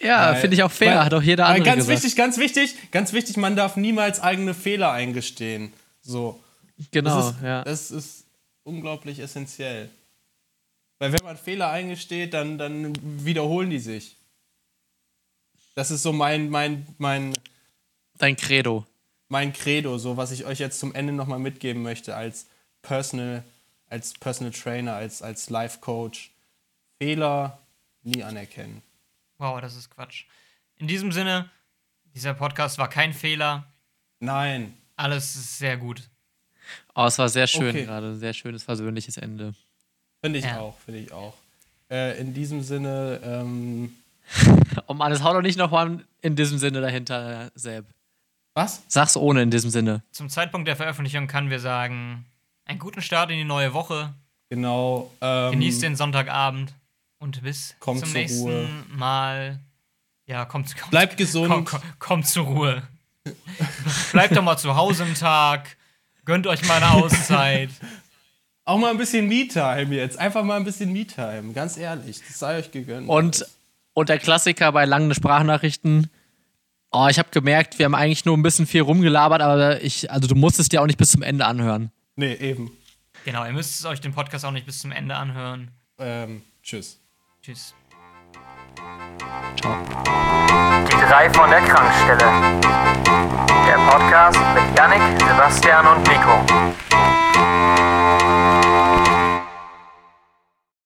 Ja, finde ich auch fair, weil- hat auch jeder andere Ganz gesagt. wichtig, ganz wichtig, ganz wichtig, man darf niemals eigene Fehler eingestehen. So. Genau, das ist, ja. Das ist unglaublich essentiell. Weil wenn man Fehler eingesteht, dann, dann wiederholen die sich. Das ist so mein, mein, mein, Dein Credo. mein Credo, so was ich euch jetzt zum Ende nochmal mitgeben möchte als Personal, als Personal Trainer, als, als Life Coach. Fehler nie anerkennen. Wow, das ist Quatsch. In diesem Sinne, dieser Podcast war kein Fehler. Nein. Alles ist sehr gut. Oh, es war sehr schön Okay. gerade, ein sehr schönes, versöhnliches Ende. Finde ich Ja. auch, finde ich auch. Äh, in diesem Sinne, ähm, Oh Mann, es haut doch nicht noch mal in diesem Sinne dahinter, Seb. was? Sag's ohne in diesem Sinne. Zum Zeitpunkt der Veröffentlichung können wir sagen, einen guten Start in die neue Woche. Genau. Ähm, Genießt den Sonntagabend und bis Kommt zum zur nächsten Ruhe. Mal. Ja, kommt, kommt, Bleibt gesund. Komm, komm, kommt zur Ruhe. Bleibt doch mal zu Hause im Tag. Gönnt euch mal eine Auszeit. Auch mal ein bisschen Me-Time jetzt. Einfach mal ein bisschen Me-Time. Ganz ehrlich. Das sei euch gegönnt. Und, und der Klassiker bei langen Sprachnachrichten. Oh, ich habe gemerkt, wir haben eigentlich nur ein bisschen viel rumgelabert, aber ich, also du musst es dir auch nicht bis zum Ende anhören. Nee, eben. Genau, ihr müsst euch den Podcast auch nicht bis zum Ende anhören. Ähm, tschüss. Tschüss. Ciao. Die drei von der Krankstelle. Der Podcast mit Yannick, Sebastian und Nico.